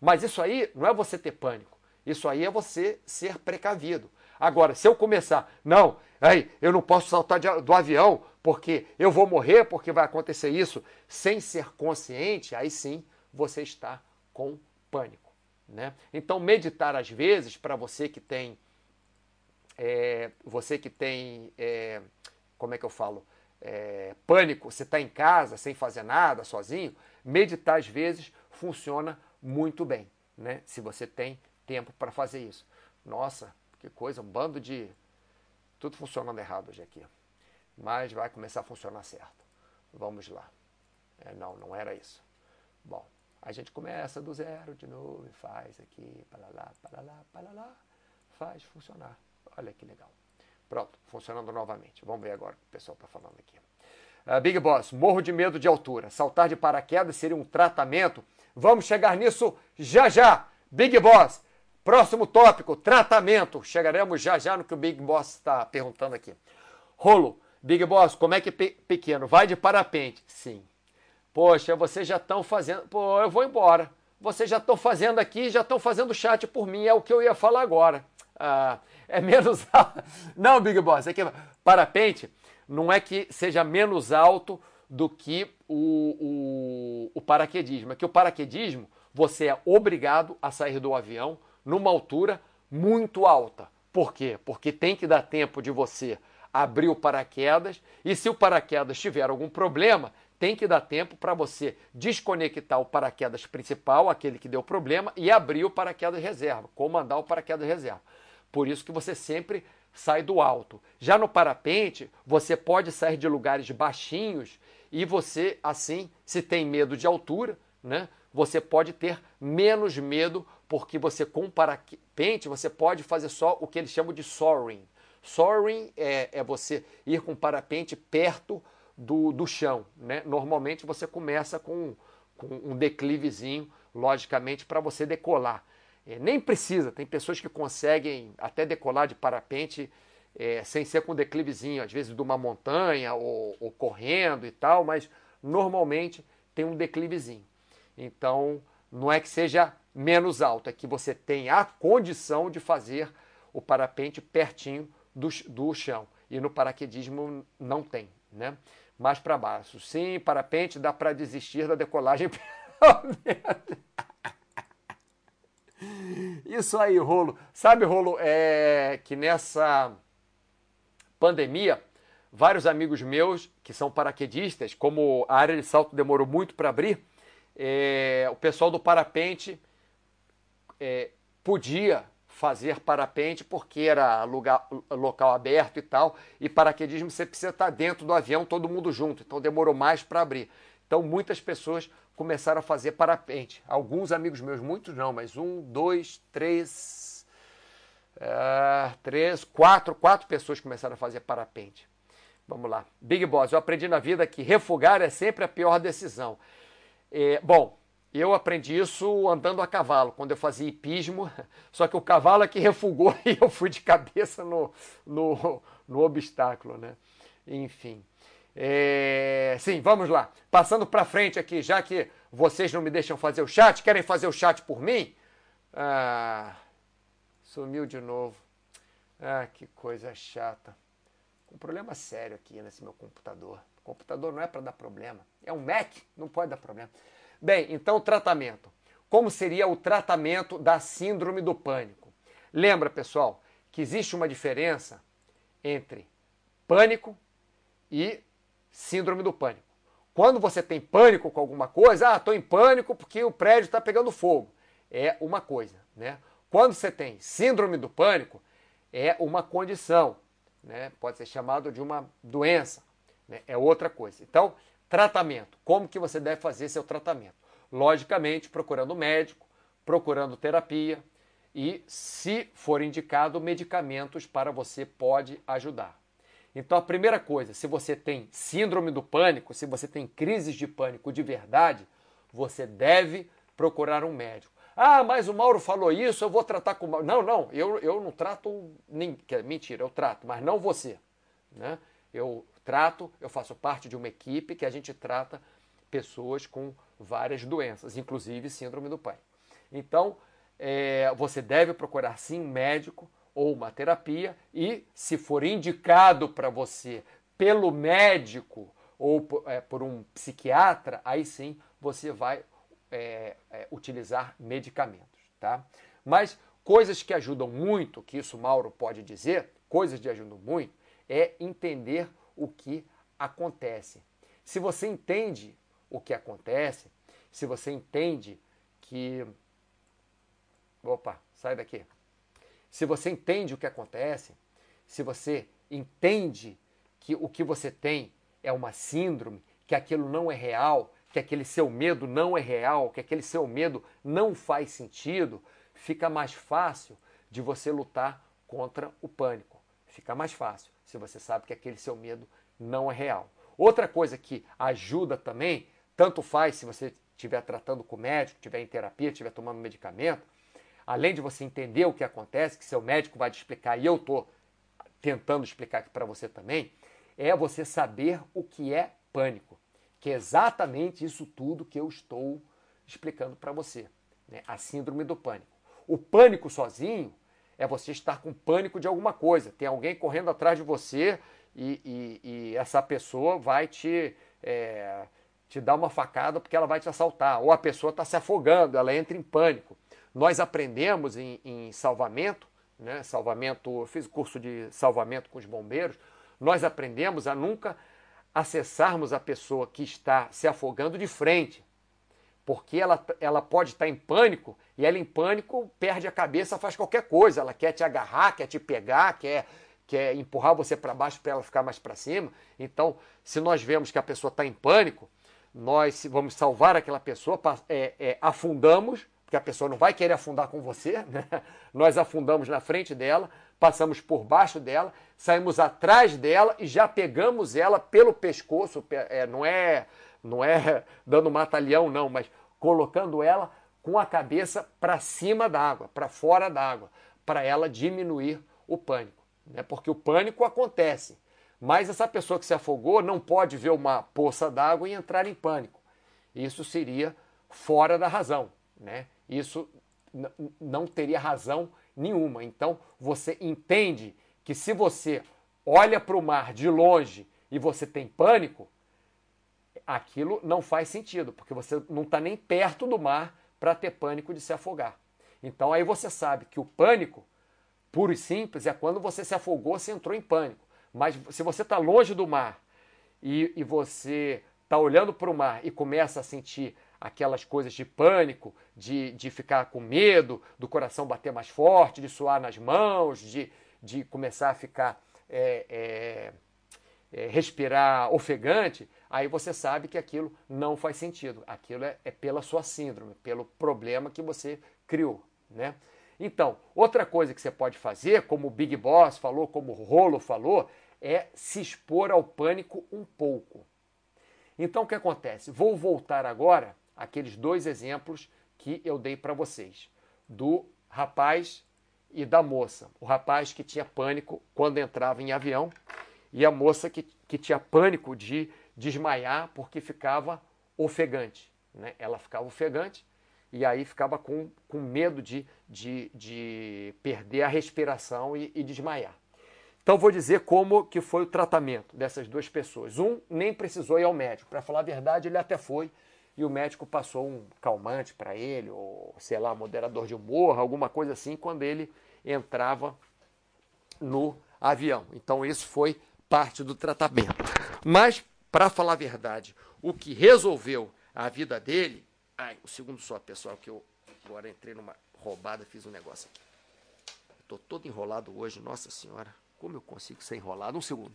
Mas isso aí não é você ter pânico. Isso aí é você ser precavido. Agora, se eu começar, não, aí, eu não posso saltar de, do avião porque eu vou morrer, porque vai acontecer isso, sem ser consciente, aí sim você está com pânico. Né? Então, meditar às vezes, para você que tem. É, você que tem. É, como é que eu falo? É, pânico, você está em casa sem fazer nada, sozinho, meditar às vezes funciona muito bem, né? Se você tem tempo para fazer isso. Nossa, que coisa, um bando de. Tudo funcionando errado hoje aqui. Mas vai começar a funcionar certo. Vamos lá. É, não, não era isso. Bom, a gente começa do zero de novo e faz aqui, para lá, para lá, para lá, faz funcionar. Olha que legal. Pronto, funcionando novamente. Vamos ver agora o que o pessoal está falando aqui. Uh, Big Boss, morro de medo de altura. Saltar de paraquedas seria um tratamento? Vamos chegar nisso já já. Big Boss, próximo tópico, tratamento. Chegaremos já já no que o Big Boss está perguntando aqui. Rolo, Big Boss, como é que pe pequeno? Vai de parapente? Sim. Poxa, vocês já estão fazendo. Pô, eu vou embora. Vocês já estão fazendo aqui, já estão fazendo chat por mim. É o que eu ia falar agora. Ah, é menos (laughs) alto. Não, Big Boss, é que parapente não é que seja menos alto do que o, o, o paraquedismo. É que o paraquedismo você é obrigado a sair do avião numa altura muito alta. Por quê? Porque tem que dar tempo de você abrir o paraquedas e se o paraquedas tiver algum problema, tem que dar tempo para você desconectar o paraquedas principal, aquele que deu problema, e abrir o paraquedas reserva, comandar o paraquedas reserva. Por isso que você sempre sai do alto. Já no parapente, você pode sair de lugares baixinhos e você, assim, se tem medo de altura, né? Você pode ter menos medo, porque você com parapente você pode fazer só o que eles chamam de soaring. Soaring é, é você ir com parapente perto do, do chão. Né? Normalmente você começa com, com um declivezinho, logicamente, para você decolar. É, nem precisa, tem pessoas que conseguem até decolar de parapente é, sem ser com declivezinho, às vezes de uma montanha ou, ou, correndo e tal, mas normalmente tem um declivezinho. Então, não é que seja menos alto, é que você tem a condição de fazer o parapente pertinho do, do chão. E no paraquedismo não tem, né? Mais para baixo. Sim, parapente dá para desistir da decolagem. (laughs) Isso aí, Rolo. Sabe, Rolo, é que nessa pandemia, vários amigos meus que são paraquedistas, como a área de salto demorou muito para abrir, é, o pessoal do parapente é, podia fazer parapente porque era lugar, local aberto e tal, e paraquedismo você precisa estar dentro do avião, todo mundo junto, então demorou mais para abrir. Então muitas pessoas começaram a fazer parapente. Alguns amigos meus, muitos não, mas um, dois, três, é, três, quatro, quatro pessoas começaram a fazer parapente. Vamos lá. Big Boss, eu aprendi na vida que refugar é sempre a pior decisão. É, bom, eu aprendi isso andando a cavalo, quando eu fazia hipismo, (laughs) só que o cavalo é que refugou (laughs) e eu fui de cabeça no, no, no obstáculo, né? Enfim. É... Sim, vamos lá. Passando para frente aqui, já que vocês não me deixam fazer o chat, querem fazer o chat por mim? Ah, sumiu de novo. Ah, que coisa chata. Um problema sério aqui nesse meu computador. O computador não é para dar problema. É um Mac, não pode dar problema. Bem, então tratamento. Como seria o tratamento da síndrome do pânico? Lembra, pessoal, que existe uma diferença entre pânico e síndrome do pânico. Quando você tem pânico com alguma coisa, ah, estou em pânico porque o prédio está pegando fogo. É uma coisa, né? Quando você tem síndrome do pânico, é uma condição, né? Pode ser chamado de uma doença, né? É outra coisa. Então, Tratamento. Como que você deve fazer seu tratamento? Logicamente, procurando médico, procurando terapia e, se for indicado, medicamentos para você pode ajudar. Então, a primeira coisa, se você tem síndrome do pânico, se você tem crises de pânico de verdade, você deve procurar um médico. Ah, mas o Mauro falou isso, eu vou tratar com. Não, não, eu, eu não trato. Nem, mentira, eu trato, mas não você. Né? Eu trato, eu faço parte de uma equipe que a gente trata pessoas com várias doenças, inclusive síndrome do pânico. Então, é, você deve procurar sim um médico ou uma terapia e, se for indicado para você pelo médico ou por, é, por, um psiquiatra, aí sim você vai é, é, utilizar medicamentos, tá? Mas coisas que ajudam muito, que isso Mauro pode dizer, coisas que ajudam muito, é entender o que acontece. Se você entende o que acontece, se você entende que. Opa, sai daqui. Se você entende o que acontece, se você entende que o que você tem é uma síndrome, que aquilo não é real, que aquele seu medo não é real, que aquele seu medo não faz sentido, fica mais fácil de você lutar contra o pânico. Fica mais fácil se você sabe que aquele seu medo não é real. Outra coisa que ajuda também, tanto faz se você estiver tratando com médico, estiver em terapia, estiver tomando medicamento, além de você entender o que acontece, que seu médico vai te explicar, e eu estou tentando explicar aqui para você também, é você saber o que é pânico, que é exatamente isso tudo que eu estou explicando para você, né? a síndrome do pânico. O pânico sozinho é você estar com pânico de alguma coisa, tem alguém correndo atrás de você e, e, e essa pessoa vai te, é, te dar uma facada porque ela vai te assaltar, ou a pessoa está se afogando, ela entra em pânico. Nós aprendemos em, em salvamento, né, salvamento, fiz curso de salvamento com os bombeiros, nós aprendemos a nunca acessarmos a pessoa que está se afogando de frente, porque ela, ela pode estar em pânico e ela em pânico perde a cabeça, faz qualquer coisa, ela quer te agarrar, quer te pegar, quer quer empurrar você para baixo para ela ficar mais para cima. Então, se nós vemos que a pessoa está em pânico, nós vamos salvar aquela pessoa, é, é, afundamos, porque a pessoa não vai querer afundar com você, (laughs) né? nós afundamos na frente dela, passamos por baixo dela, saímos atrás dela e já pegamos ela pelo pescoço, é, não é não é (laughs) dando mata-leão não, mas colocando ela com a cabeça para cima da água, para fora da água, para ela diminuir o pânico né? porque o pânico acontece. Mas essa pessoa que se afogou não pode ver uma poça d'água e entrar em pânico. Isso seria fora da razão. Né? Isso não teria razão nenhuma. Então você entende que se você olha para o mar de longe e você tem pânico, aquilo não faz sentido, porque você não está nem perto do mar para ter pânico de se afogar. Então aí você sabe que o pânico puro e simples é quando você se afogou, você entrou em pânico. Mas se você está longe do mar e, e você está olhando para o mar e começa a sentir aquelas coisas de pânico, de, de ficar com medo, do coração bater mais forte, de suar nas mãos, de, de começar a ficar é, é, é, respirar ofegante, aí você sabe que aquilo não faz sentido. Aquilo é, é pela sua síndrome, pelo problema que você criou, né? Então, outra coisa que você pode fazer, como o Big Boss falou, como o Rolo falou, é se expor ao pânico um pouco. Então, o que acontece? Vou voltar agora àqueles dois exemplos que eu dei para vocês, do rapaz e da moça. O rapaz que tinha pânico quando entrava em avião e a moça que, que tinha pânico de desmaiar porque ficava ofegante. Né? Ela ficava ofegante e aí ficava com, com medo de, de, de perder a respiração e, e desmaiar. Então vou dizer como que foi o tratamento dessas duas pessoas. Um nem precisou ir ao médico. Para falar a verdade, ele até foi e o médico passou um calmante para ele, ou sei lá, moderador de humor, alguma coisa assim, quando ele entrava no avião. Então isso foi parte do tratamento. Mas, para falar a verdade, o que resolveu a vida dele Ai, o segundo só, pessoal, que eu agora entrei numa roubada, fiz um negócio aqui. Estou todo enrolado hoje, nossa senhora. Como eu consigo ser enrolado? Um segundo.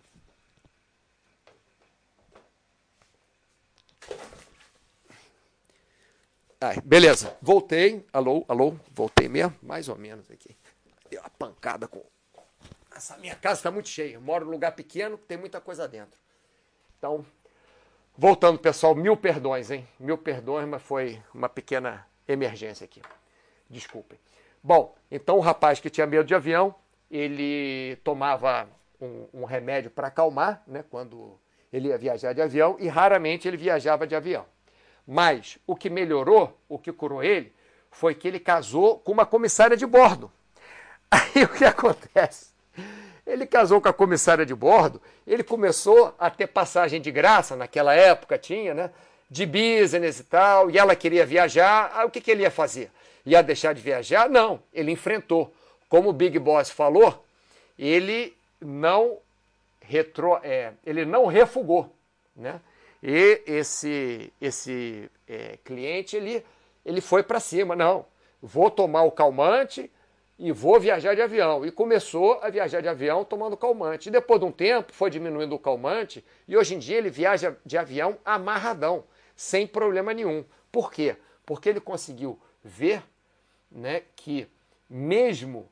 Ai, beleza, voltei. Alô, alô, voltei mesmo, mais ou menos aqui. Deu uma pancada com. Essa minha casa está muito cheia. Eu moro num lugar pequeno, tem muita coisa dentro. Então, Voltando, pessoal, mil perdões, hein? Mil perdões, mas foi uma pequena emergência aqui. Desculpem. Bom, então o rapaz que tinha medo de avião, ele tomava um, um remédio para acalmar, né? Quando ele ia viajar de avião, e raramente ele viajava de avião. Mas o que melhorou, o que curou ele, foi que ele casou com uma comissária de bordo. (laughs) Aí o que acontece? Ele casou com a comissária de bordo, ele começou a ter passagem de graça, naquela época tinha, né? De business e tal, e ela queria viajar, aí o que, que ele ia fazer? Ia deixar de viajar? Não, ele enfrentou. Como o Big Boss falou, ele não retro, é, ele não refugou, né? E esse esse é, cliente ele ele foi para cima, não, vou tomar o calmante e vou viajar de avião. E começou a viajar de avião tomando calmante. E depois de um tempo foi diminuindo o calmante e hoje em dia ele viaja de avião amarradão, sem problema nenhum. Por quê? Porque ele conseguiu ver né, que mesmo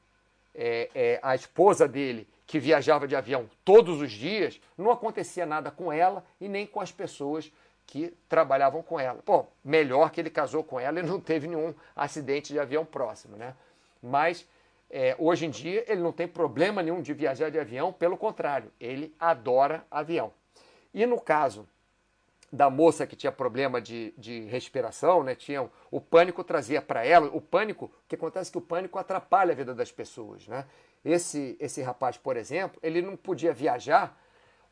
é, é, a esposa dele que viajava de avião todos os dias, não acontecia nada com ela e nem com as pessoas que trabalhavam com ela. Pô, melhor que ele casou com ela e não teve nenhum acidente de avião próximo, né? Mas é, hoje em dia ele não tem problema nenhum de viajar de avião, pelo contrário, ele adora avião. E no caso da moça que tinha problema de, de respiração, né? Tinha, o pânico trazia para ela, o pânico, o que acontece é que o pânico atrapalha a vida das pessoas, né? Esse, esse rapaz, por exemplo, ele não podia viajar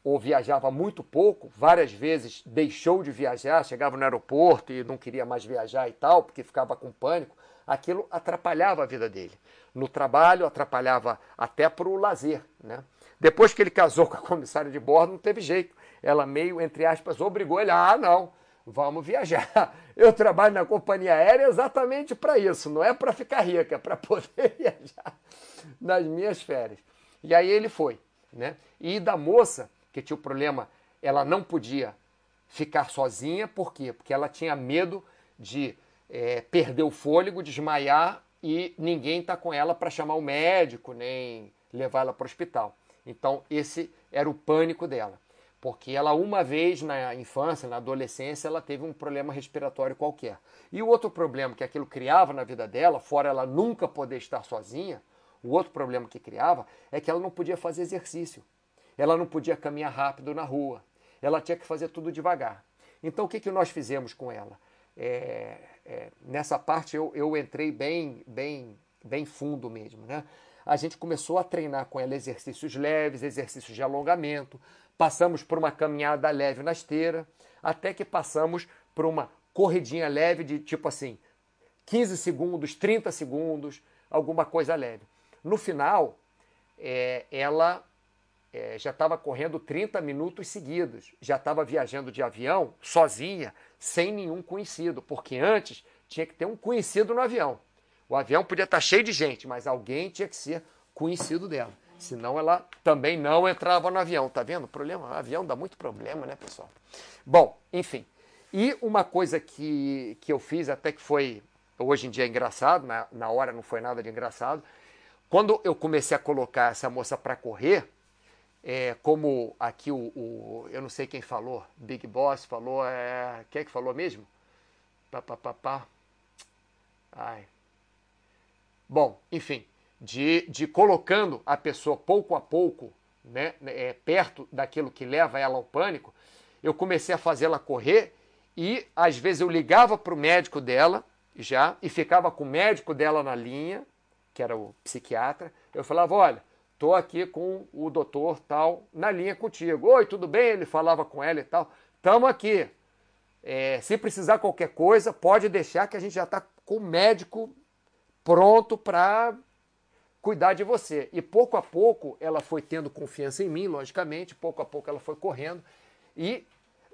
ou viajava muito pouco, várias vezes deixou de viajar, chegava no aeroporto e não queria mais viajar e tal, porque ficava com pânico. Aquilo atrapalhava a vida dele. No trabalho, atrapalhava até para o lazer. Né? Depois que ele casou (laughs) com a comissária de bordo, não teve jeito. Ela meio, entre aspas, obrigou ele, ah, não, vamos viajar. (laughs) Eu trabalho na companhia aérea exatamente para isso, não é para ficar rica, é para (laughs) poder viajar nas minhas férias. E aí ele foi. Né? E da moça, que tinha o problema, ela não podia ficar sozinha, por quê? Porque ela tinha medo de é, perder o fôlego, desmaiar e ninguém está com ela para chamar o médico, nem levar ela para o hospital. Então, esse era o pânico dela. Porque ela, uma vez na infância, na adolescência, ela teve um problema respiratório qualquer. E o outro problema que aquilo criava na vida dela, fora ela nunca poder estar sozinha, o outro problema que criava é que ela não podia fazer exercício. Ela não podia caminhar rápido na rua. Ela tinha que fazer tudo devagar. Então, o que, que nós fizemos com ela? É, é, nessa parte eu, eu entrei bem, bem, bem fundo mesmo. Né? A gente começou a treinar com ela exercícios leves, exercícios de alongamento. Passamos por uma caminhada leve na esteira, até que passamos por uma corridinha leve de tipo assim, 15 segundos, 30 segundos, alguma coisa leve. No final, é, ela é, já estava correndo 30 minutos seguidos, já estava viajando de avião sozinha, sem nenhum conhecido, porque antes tinha que ter um conhecido no avião. O avião podia estar tá cheio de gente, mas alguém tinha que ser conhecido dela. Senão ela também não entrava no avião. Tá vendo? Problema, avião dá muito problema, né, pessoal? Bom, enfim. E uma coisa que, que eu fiz, até que foi hoje em dia engraçado, na, na hora não foi nada de engraçado. Quando eu comecei a colocar essa moça para correr, é, como aqui o, o, eu não sei quem falou, Big Boss falou, é, quem é que falou mesmo? Pá, pá, pá, pá. Ai. Bom, enfim, de, de colocando a pessoa pouco a pouco né, é, perto daquilo que leva ela ao pânico, eu comecei a fazê-la correr e às vezes eu ligava para o médico dela já e ficava com o médico dela na linha, que era o psiquiatra. Eu falava: olha, Estou aqui com o doutor tal na linha contigo. Oi, tudo bem? Ele falava com ela e tal. Estamos aqui. É, se precisar qualquer coisa, pode deixar que a gente já está com o médico pronto para cuidar de você. E pouco a pouco ela foi tendo confiança em mim, logicamente, pouco a pouco ela foi correndo e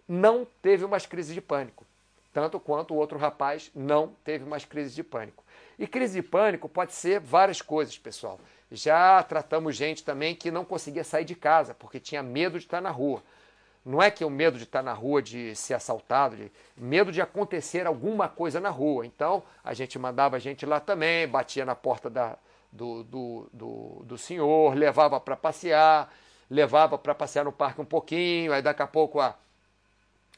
não teve mais crise de pânico. Tanto quanto o outro rapaz não teve mais crise de pânico. E crise de pânico pode ser várias coisas, pessoal. Já tratamos gente também que não conseguia sair de casa porque tinha medo de estar na rua. Não é que o medo de estar na rua, de ser assaltado, de medo de acontecer alguma coisa na rua. Então a gente mandava a gente lá também, batia na porta da, do, do, do, do senhor, levava para passear, levava para passear no parque um pouquinho, aí daqui a pouco a,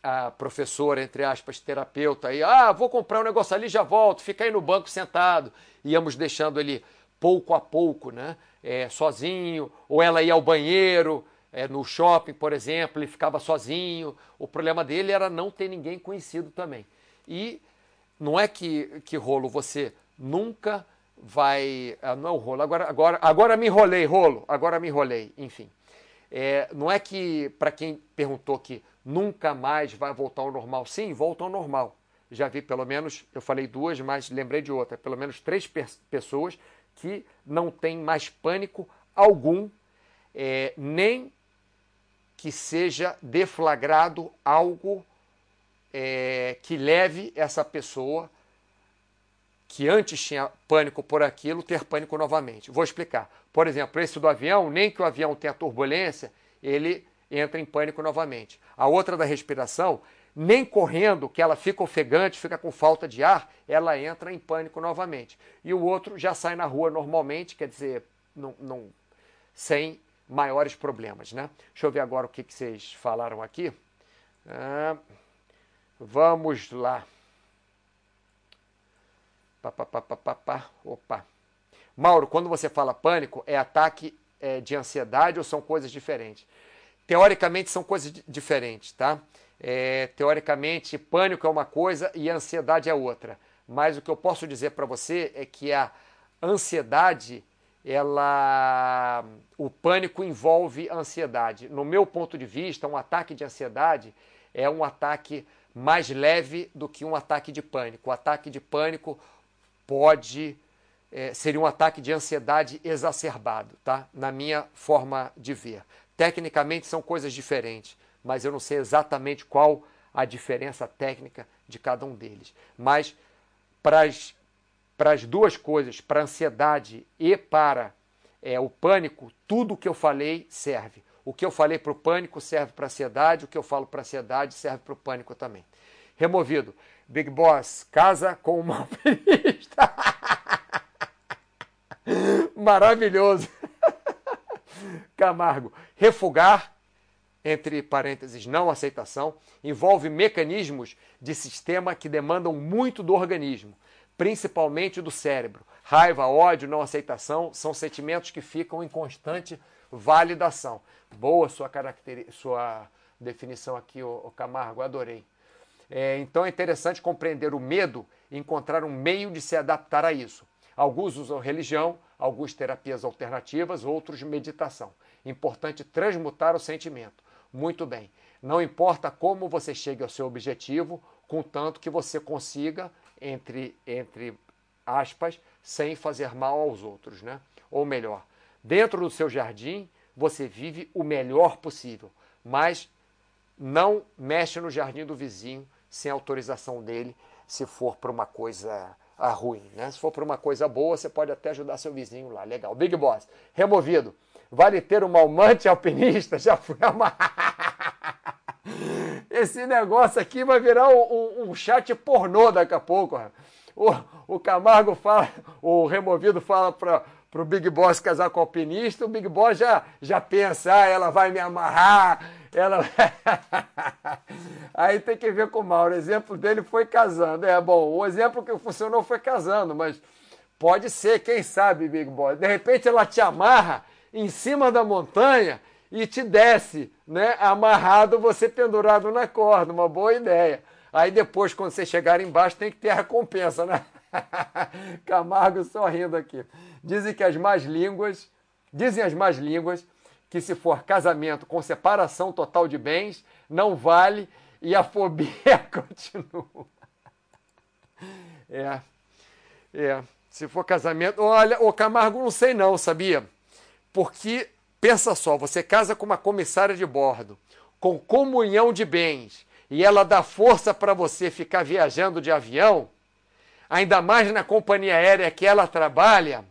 a professora, entre aspas, terapeuta, aí, ah, vou comprar um negócio ali, já volto, fica aí no banco sentado. Íamos deixando ele pouco a pouco, né? É, sozinho, ou ela ia ao banheiro, é, no shopping, por exemplo, ele ficava sozinho. O problema dele era não ter ninguém conhecido também. E não é que, que rolo você nunca vai. Ah, não é o rolo, agora, agora, agora me enrolei, rolo, agora me enrolei, enfim. É, não é que, para quem perguntou que nunca mais vai voltar ao normal, sim, volta ao normal. Já vi pelo menos, eu falei duas, mas lembrei de outra, pelo menos três pessoas que não têm mais pânico algum, é, nem que seja deflagrado algo é, que leve essa pessoa que antes tinha pânico por aquilo, ter pânico novamente. Vou explicar. Por exemplo, esse do avião, nem que o avião tenha turbulência, ele entra em pânico novamente. A outra da respiração, nem correndo, que ela fica ofegante, fica com falta de ar, ela entra em pânico novamente. E o outro já sai na rua normalmente, quer dizer, não, não sem maiores problemas. Né? Deixa eu ver agora o que, que vocês falaram aqui. Ah, vamos lá. Pá, pá, pá, pá, pá. Opa. Mauro, quando você fala pânico, é ataque é, de ansiedade ou são coisas diferentes? Teoricamente são coisas diferentes, tá? É, teoricamente, pânico é uma coisa e ansiedade é outra. Mas o que eu posso dizer para você é que a ansiedade, ela, o pânico envolve ansiedade. No meu ponto de vista, um ataque de ansiedade é um ataque mais leve do que um ataque de pânico. O ataque de pânico pode é, seria um ataque de ansiedade exacerbado, tá? Na minha forma de ver. Tecnicamente são coisas diferentes, mas eu não sei exatamente qual a diferença técnica de cada um deles. Mas para as duas coisas, para a ansiedade e para é, o pânico, tudo o que eu falei serve. O que eu falei para o pânico serve para a ansiedade, o que eu falo para a ansiedade serve para o pânico também. Removido. Big Boss, casa com uma alpinista. (laughs) Maravilhoso. (laughs) Camargo, refugar, entre parênteses, não aceitação, envolve mecanismos de sistema que demandam muito do organismo, principalmente do cérebro. Raiva, ódio, não aceitação são sentimentos que ficam em constante validação. Boa sua, sua definição aqui, ô Camargo, adorei. É, então é interessante compreender o medo e encontrar um meio de se adaptar a isso. Alguns usam religião, alguns terapias alternativas, outros meditação. Importante transmutar o sentimento. Muito bem. Não importa como você chegue ao seu objetivo, contanto que você consiga, entre, entre aspas, sem fazer mal aos outros, né? Ou melhor, dentro do seu jardim, você vive o melhor possível, mas não mexe no jardim do vizinho sem autorização dele, se for para uma coisa ah, ruim. Né? Se for para uma coisa boa, você pode até ajudar seu vizinho lá. Legal. Big Boss, removido. Vale ter um almante alpinista? (laughs) Já fui amarrar. (laughs) Esse negócio aqui vai virar um, um, um chat pornô daqui a pouco. O, o Camargo fala, o removido fala para o Big Boss casar com o alpinista, o Big Boss já, já pensa, ah, ela vai me amarrar, ela. (laughs) Aí tem que ver com o Mauro. O exemplo dele foi casando. É bom, o exemplo que funcionou foi casando, mas pode ser, quem sabe, Big Boy. De repente ela te amarra em cima da montanha e te desce, né? Amarrado, você pendurado na corda. Uma boa ideia. Aí depois, quando você chegar embaixo, tem que ter a recompensa, né? (laughs) Camargo sorrindo aqui. Dizem que as más línguas, dizem as más línguas que se for casamento com separação total de bens, não vale e a fobia (laughs) continua. É, é. Se for casamento, olha, o Camargo não sei não, sabia? Porque pensa só, você casa com uma comissária de bordo, com comunhão de bens, e ela dá força para você ficar viajando de avião, ainda mais na companhia aérea que ela trabalha.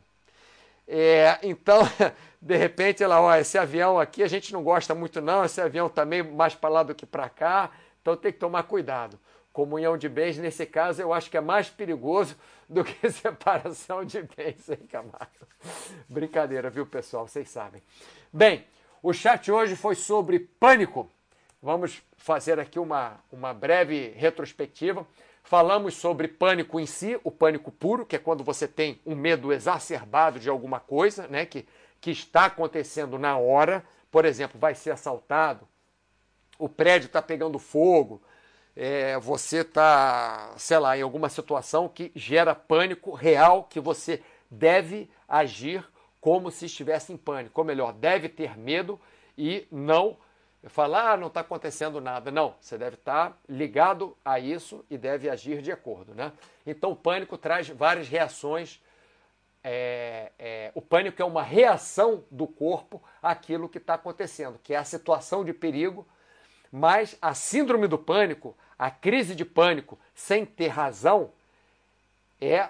É, então (laughs) de repente ela, ó, esse avião aqui a gente não gosta muito não, esse avião está meio mais para lá do que para cá, então tem que tomar cuidado. Comunhão de bens, nesse caso, eu acho que é mais perigoso do que (laughs) separação de bens, hein, Camargo? Brincadeira, viu, pessoal? Vocês sabem. Bem, o chat hoje foi sobre pânico. Vamos fazer aqui uma, uma breve retrospectiva. Falamos sobre pânico em si, o pânico puro, que é quando você tem um medo exacerbado de alguma coisa, né? Que que está acontecendo na hora, por exemplo, vai ser assaltado, o prédio está pegando fogo, é, você está, sei lá, em alguma situação que gera pânico real, que você deve agir como se estivesse em pânico. Ou melhor, deve ter medo e não falar, ah, não está acontecendo nada. Não, você deve estar tá ligado a isso e deve agir de acordo. Né? Então, o pânico traz várias reações. É, é, o pânico é uma reação do corpo àquilo que está acontecendo, que é a situação de perigo. Mas a síndrome do pânico, a crise de pânico, sem ter razão, é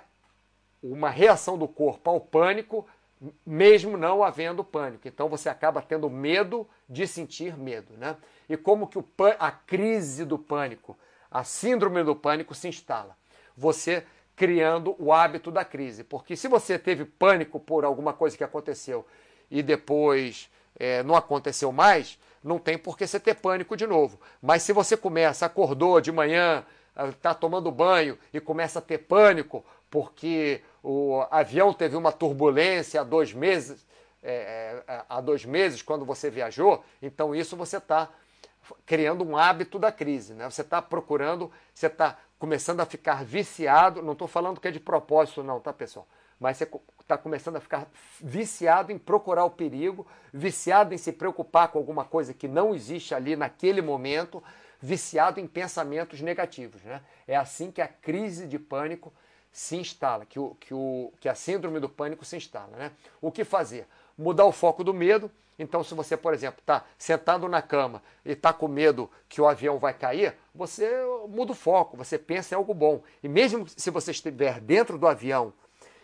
uma reação do corpo ao pânico mesmo não havendo pânico. Então você acaba tendo medo de sentir medo, né? E como que o a crise do pânico, a síndrome do pânico se instala? Você criando o hábito da crise. Porque se você teve pânico por alguma coisa que aconteceu e depois é, não aconteceu mais, não tem por que você ter pânico de novo. Mas se você começa, acordou de manhã, está tomando banho e começa a ter pânico porque o avião teve uma turbulência há dois meses, é, é, há dois meses quando você viajou, então isso você está criando um hábito da crise, né? Você está procurando, você está começando a ficar viciado, não estou falando que é de propósito não, tá pessoal? Mas você está começando a ficar viciado em procurar o perigo, viciado em se preocupar com alguma coisa que não existe ali naquele momento, viciado em pensamentos negativos, né? É assim que a crise de pânico se instala, que, o, que, o, que a síndrome do pânico se instala. Né? O que fazer? Mudar o foco do medo. Então, se você, por exemplo, está sentado na cama e está com medo que o avião vai cair, você muda o foco, você pensa em algo bom. E mesmo se você estiver dentro do avião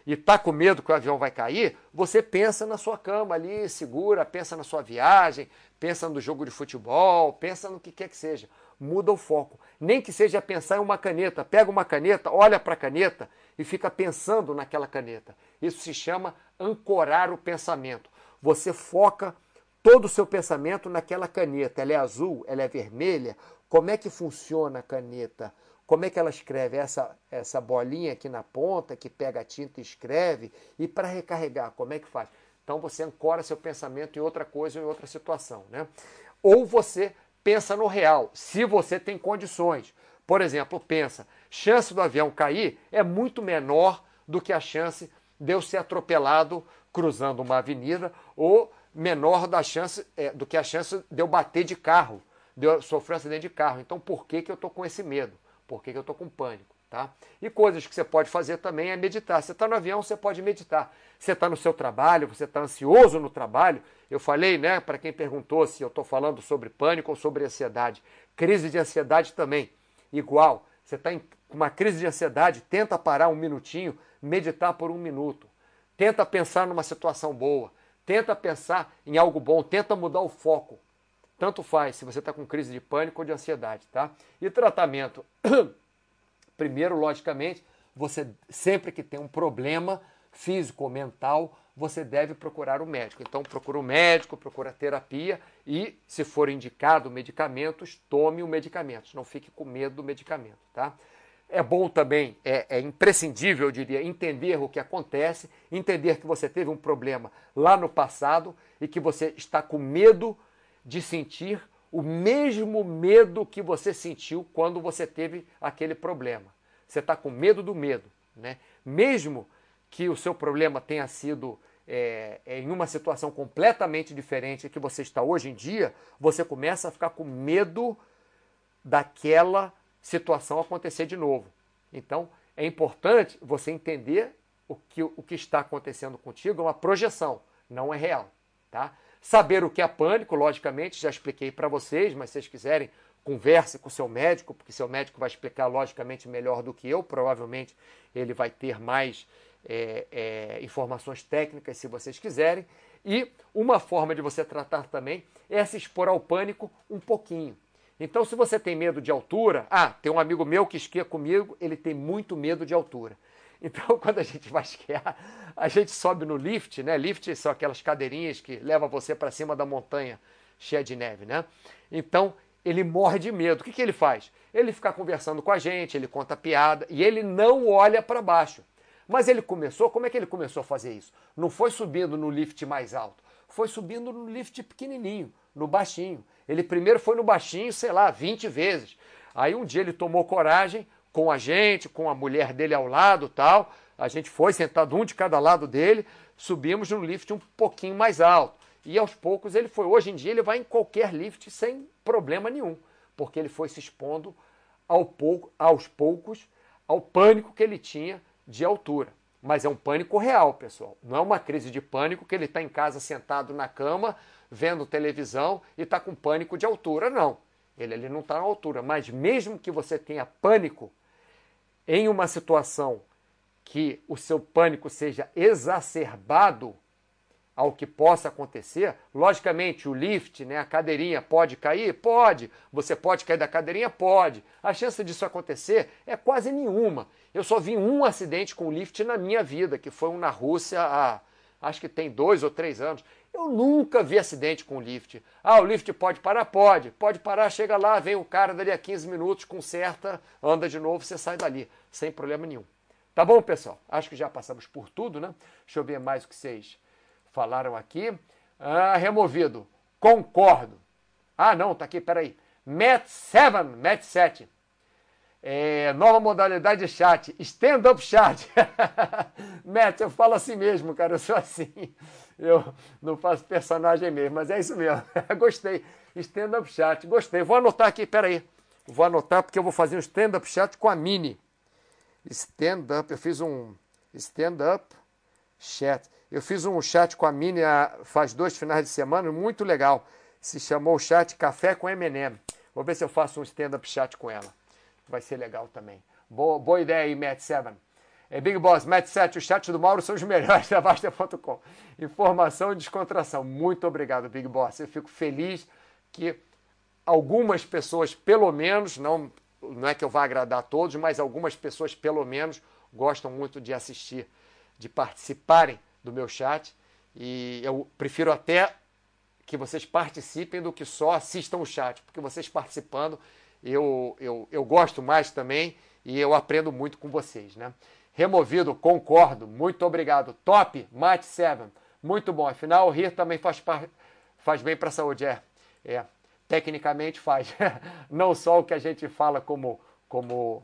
e está com medo que o avião vai cair, você pensa na sua cama ali, segura, pensa na sua viagem, pensa no jogo de futebol, pensa no que quer que seja muda o foco. Nem que seja pensar em uma caneta. Pega uma caneta, olha para a caneta e fica pensando naquela caneta. Isso se chama ancorar o pensamento. Você foca todo o seu pensamento naquela caneta. Ela é azul, ela é vermelha. Como é que funciona a caneta? Como é que ela escreve? Essa, essa bolinha aqui na ponta que pega a tinta e escreve. E para recarregar, como é que faz? Então você ancora seu pensamento em outra coisa ou em outra situação. Né? Ou você pensa no real, se você tem condições. Por exemplo, pensa, chance do avião cair é muito menor do que a chance de eu ser atropelado cruzando uma avenida ou menor da chance é, do que a chance de eu bater de carro, de eu sofrer um acidente de carro. Então, por que, que eu estou com esse medo? Por que, que eu estou com pânico? Tá? E coisas que você pode fazer também é meditar. Você está no avião, você pode meditar. Você está no seu trabalho, você está ansioso no trabalho, eu falei, né, para quem perguntou se eu estou falando sobre pânico ou sobre ansiedade. Crise de ansiedade também, igual. Você está com uma crise de ansiedade, tenta parar um minutinho, meditar por um minuto. Tenta pensar numa situação boa. Tenta pensar em algo bom, tenta mudar o foco. Tanto faz se você está com crise de pânico ou de ansiedade, tá? E tratamento. (clears throat) Primeiro, logicamente, você sempre que tem um problema físico ou mental, você deve procurar o médico. Então, procura o médico, procura terapia e, se for indicado medicamentos, tome o medicamento. Não fique com medo do medicamento, tá? É bom também, é, é, imprescindível, eu diria, entender o que acontece, entender que você teve um problema lá no passado e que você está com medo de sentir o mesmo medo que você sentiu quando você teve aquele problema. Você está com medo do medo, né? Mesmo que o seu problema tenha sido é, é, em uma situação completamente diferente que você está hoje em dia, você começa a ficar com medo daquela situação acontecer de novo. Então, é importante você entender o que, o que está acontecendo contigo é uma projeção, não é real. Tá? Saber o que é pânico, logicamente, já expliquei para vocês, mas se vocês quiserem, converse com seu médico, porque seu médico vai explicar logicamente melhor do que eu, provavelmente ele vai ter mais é, é, informações técnicas, se vocês quiserem. E uma forma de você tratar também é se expor ao pânico um pouquinho. Então, se você tem medo de altura, ah, tem um amigo meu que esquia comigo, ele tem muito medo de altura. Então, (laughs) quando a gente vai esquiar, a gente sobe no lift, né? Lift são aquelas cadeirinhas que levam você para cima da montanha cheia de neve, né? Então, ele morre de medo. O que, que ele faz? Ele fica conversando com a gente, ele conta piada e ele não olha para baixo. Mas ele começou, como é que ele começou a fazer isso? Não foi subindo no lift mais alto, foi subindo no lift pequenininho, no baixinho. Ele primeiro foi no baixinho, sei lá, 20 vezes. Aí um dia ele tomou coragem com a gente, com a mulher dele ao lado tal. A gente foi sentado um de cada lado dele, subimos no lift um pouquinho mais alto. E aos poucos ele foi. Hoje em dia ele vai em qualquer lift sem problema nenhum, porque ele foi se expondo ao pouco, aos poucos ao pânico que ele tinha de altura. Mas é um pânico real, pessoal. Não é uma crise de pânico que ele está em casa sentado na cama, vendo televisão e está com pânico de altura. Não. Ele, ele não está na altura. Mas mesmo que você tenha pânico, em uma situação que o seu pânico seja exacerbado, ao que possa acontecer. Logicamente, o lift, né, a cadeirinha pode cair? Pode. Você pode cair da cadeirinha? Pode. A chance disso acontecer é quase nenhuma. Eu só vi um acidente com lift na minha vida, que foi um na Rússia há, acho que tem dois ou três anos. Eu nunca vi acidente com lift. Ah, o lift pode parar? Pode. Pode parar, chega lá, vem o cara dali a 15 minutos, conserta, anda de novo, você sai dali, sem problema nenhum. Tá bom, pessoal? Acho que já passamos por tudo, né? Deixa eu ver mais o que vocês falaram aqui. Ah, removido. Concordo. Ah, não, tá aqui, peraí. Match 7, Match 7. É, nova modalidade de chat, stand-up chat. (laughs) Matt, eu falo assim mesmo, cara, eu sou assim. Eu não faço personagem mesmo, mas é isso mesmo. (laughs) gostei. Stand-up chat, gostei. Vou anotar aqui, peraí. Vou anotar porque eu vou fazer um stand-up chat com a Mini. Stand-up, eu fiz um stand-up chat. Eu fiz um chat com a Mini faz dois finais de semana, muito legal. Se chamou o chat Café com M&M. Vou ver se eu faço um stand-up chat com ela. Vai ser legal também. Boa, boa ideia aí, Matt 7. É Big Boss, Matt 7, o chat do Mauro são os (laughs) melhores da Basta.com. Informação e descontração. Muito obrigado, Big Boss. Eu fico feliz que algumas pessoas, pelo menos, não, não é que eu vá agradar a todos, mas algumas pessoas, pelo menos, gostam muito de assistir, de participarem do meu chat. E eu prefiro até que vocês participem do que só assistam o chat, porque vocês participando eu, eu, eu gosto mais também e eu aprendo muito com vocês. Né? Removido, concordo, muito obrigado. Top, Mate 7, muito bom. Afinal, rir também faz, faz bem para a saúde. É, é, tecnicamente faz. (laughs) Não só o que a gente fala como, como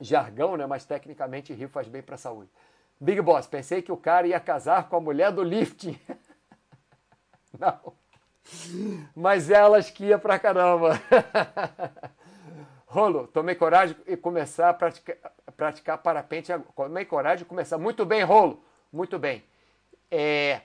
jargão, né? mas tecnicamente rir faz bem para a saúde. Big Boss, pensei que o cara ia casar com a mulher do lifting. (laughs) Não. Mas elas que ia pra caramba. (laughs) Rolo, tomei coragem e começar a praticar, praticar parapente. Tomei coragem e começar. Muito bem, Rolo. Muito bem. É,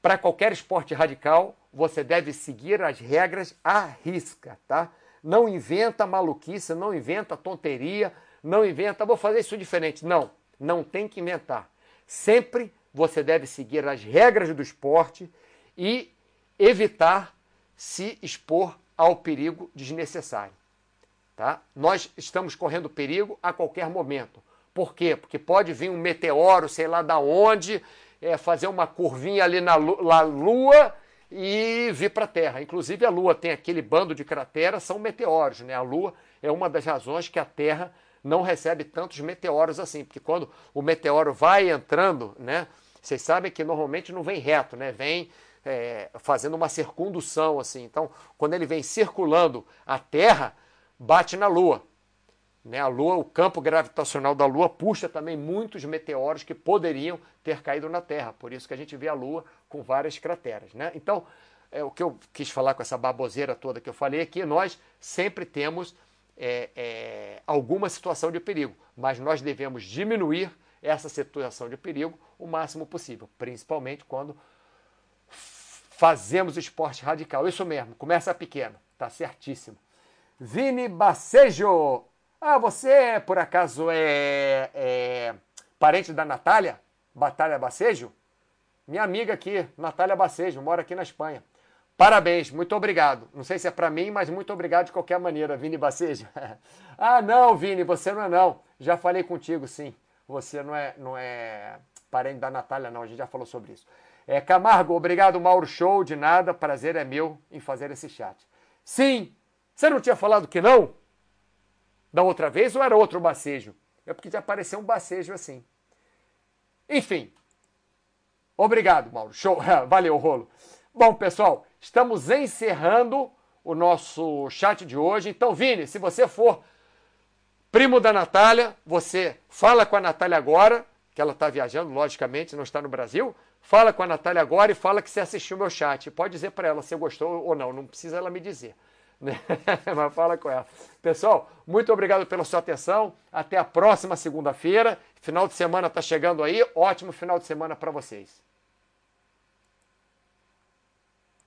para qualquer esporte radical, você deve seguir as regras à risca, tá? Não inventa maluquice, não inventa tonteria, não inventa, vou fazer isso diferente. Não. Não tem que inventar. Sempre você deve seguir as regras do esporte e evitar se expor ao perigo desnecessário. Tá? Nós estamos correndo perigo a qualquer momento. Por quê? Porque pode vir um meteoro, sei lá da onde, é, fazer uma curvinha ali na Lua e vir para a Terra. Inclusive a Lua tem aquele bando de crateras, são meteoros. Né? A Lua é uma das razões que a Terra não recebe tantos meteoros assim, porque quando o meteoro vai entrando, né, vocês sabem que normalmente não vem reto, né, vem é, fazendo uma circundução assim. Então, quando ele vem circulando a Terra, bate na Lua. Né? A Lua, o campo gravitacional da Lua puxa também muitos meteoros que poderiam ter caído na Terra. Por isso que a gente vê a Lua com várias crateras. Né? Então, é, o que eu quis falar com essa baboseira toda que eu falei é que nós sempre temos é, é, alguma situação de perigo, mas nós devemos diminuir essa situação de perigo o máximo possível, principalmente quando fazemos esporte radical. Isso mesmo, começa pequeno, tá certíssimo. Vini Bacejo. Ah, você por acaso é, é parente da Natália? Batalha Bacejo? Minha amiga aqui, Natália Bacejo, mora aqui na Espanha. Parabéns, muito obrigado. Não sei se é para mim, mas muito obrigado de qualquer maneira, Vini Bacejo. (laughs) ah, não, Vini, você não é não. Já falei contigo, sim. Você não é, não é parente da Natália, não. A gente já falou sobre isso. É, Camargo, obrigado, Mauro Show. De nada, prazer é meu em fazer esse chat. Sim, você não tinha falado que não? Da outra vez ou era outro bacejo? É porque já apareceu um bacejo assim. Enfim. Obrigado, Mauro. Show. (laughs) Valeu, rolo. Bom, pessoal, estamos encerrando o nosso chat de hoje. Então, Vini, se você for primo da Natália, você fala com a Natália agora, que ela está viajando, logicamente, não está no Brasil. Fala com a Natália agora e fala que você assistiu meu chat. Pode dizer para ela se gostou ou não, não precisa ela me dizer. Né? (laughs) Mas fala com ela. Pessoal, muito obrigado pela sua atenção. Até a próxima segunda-feira. Final de semana está chegando aí. Ótimo final de semana para vocês.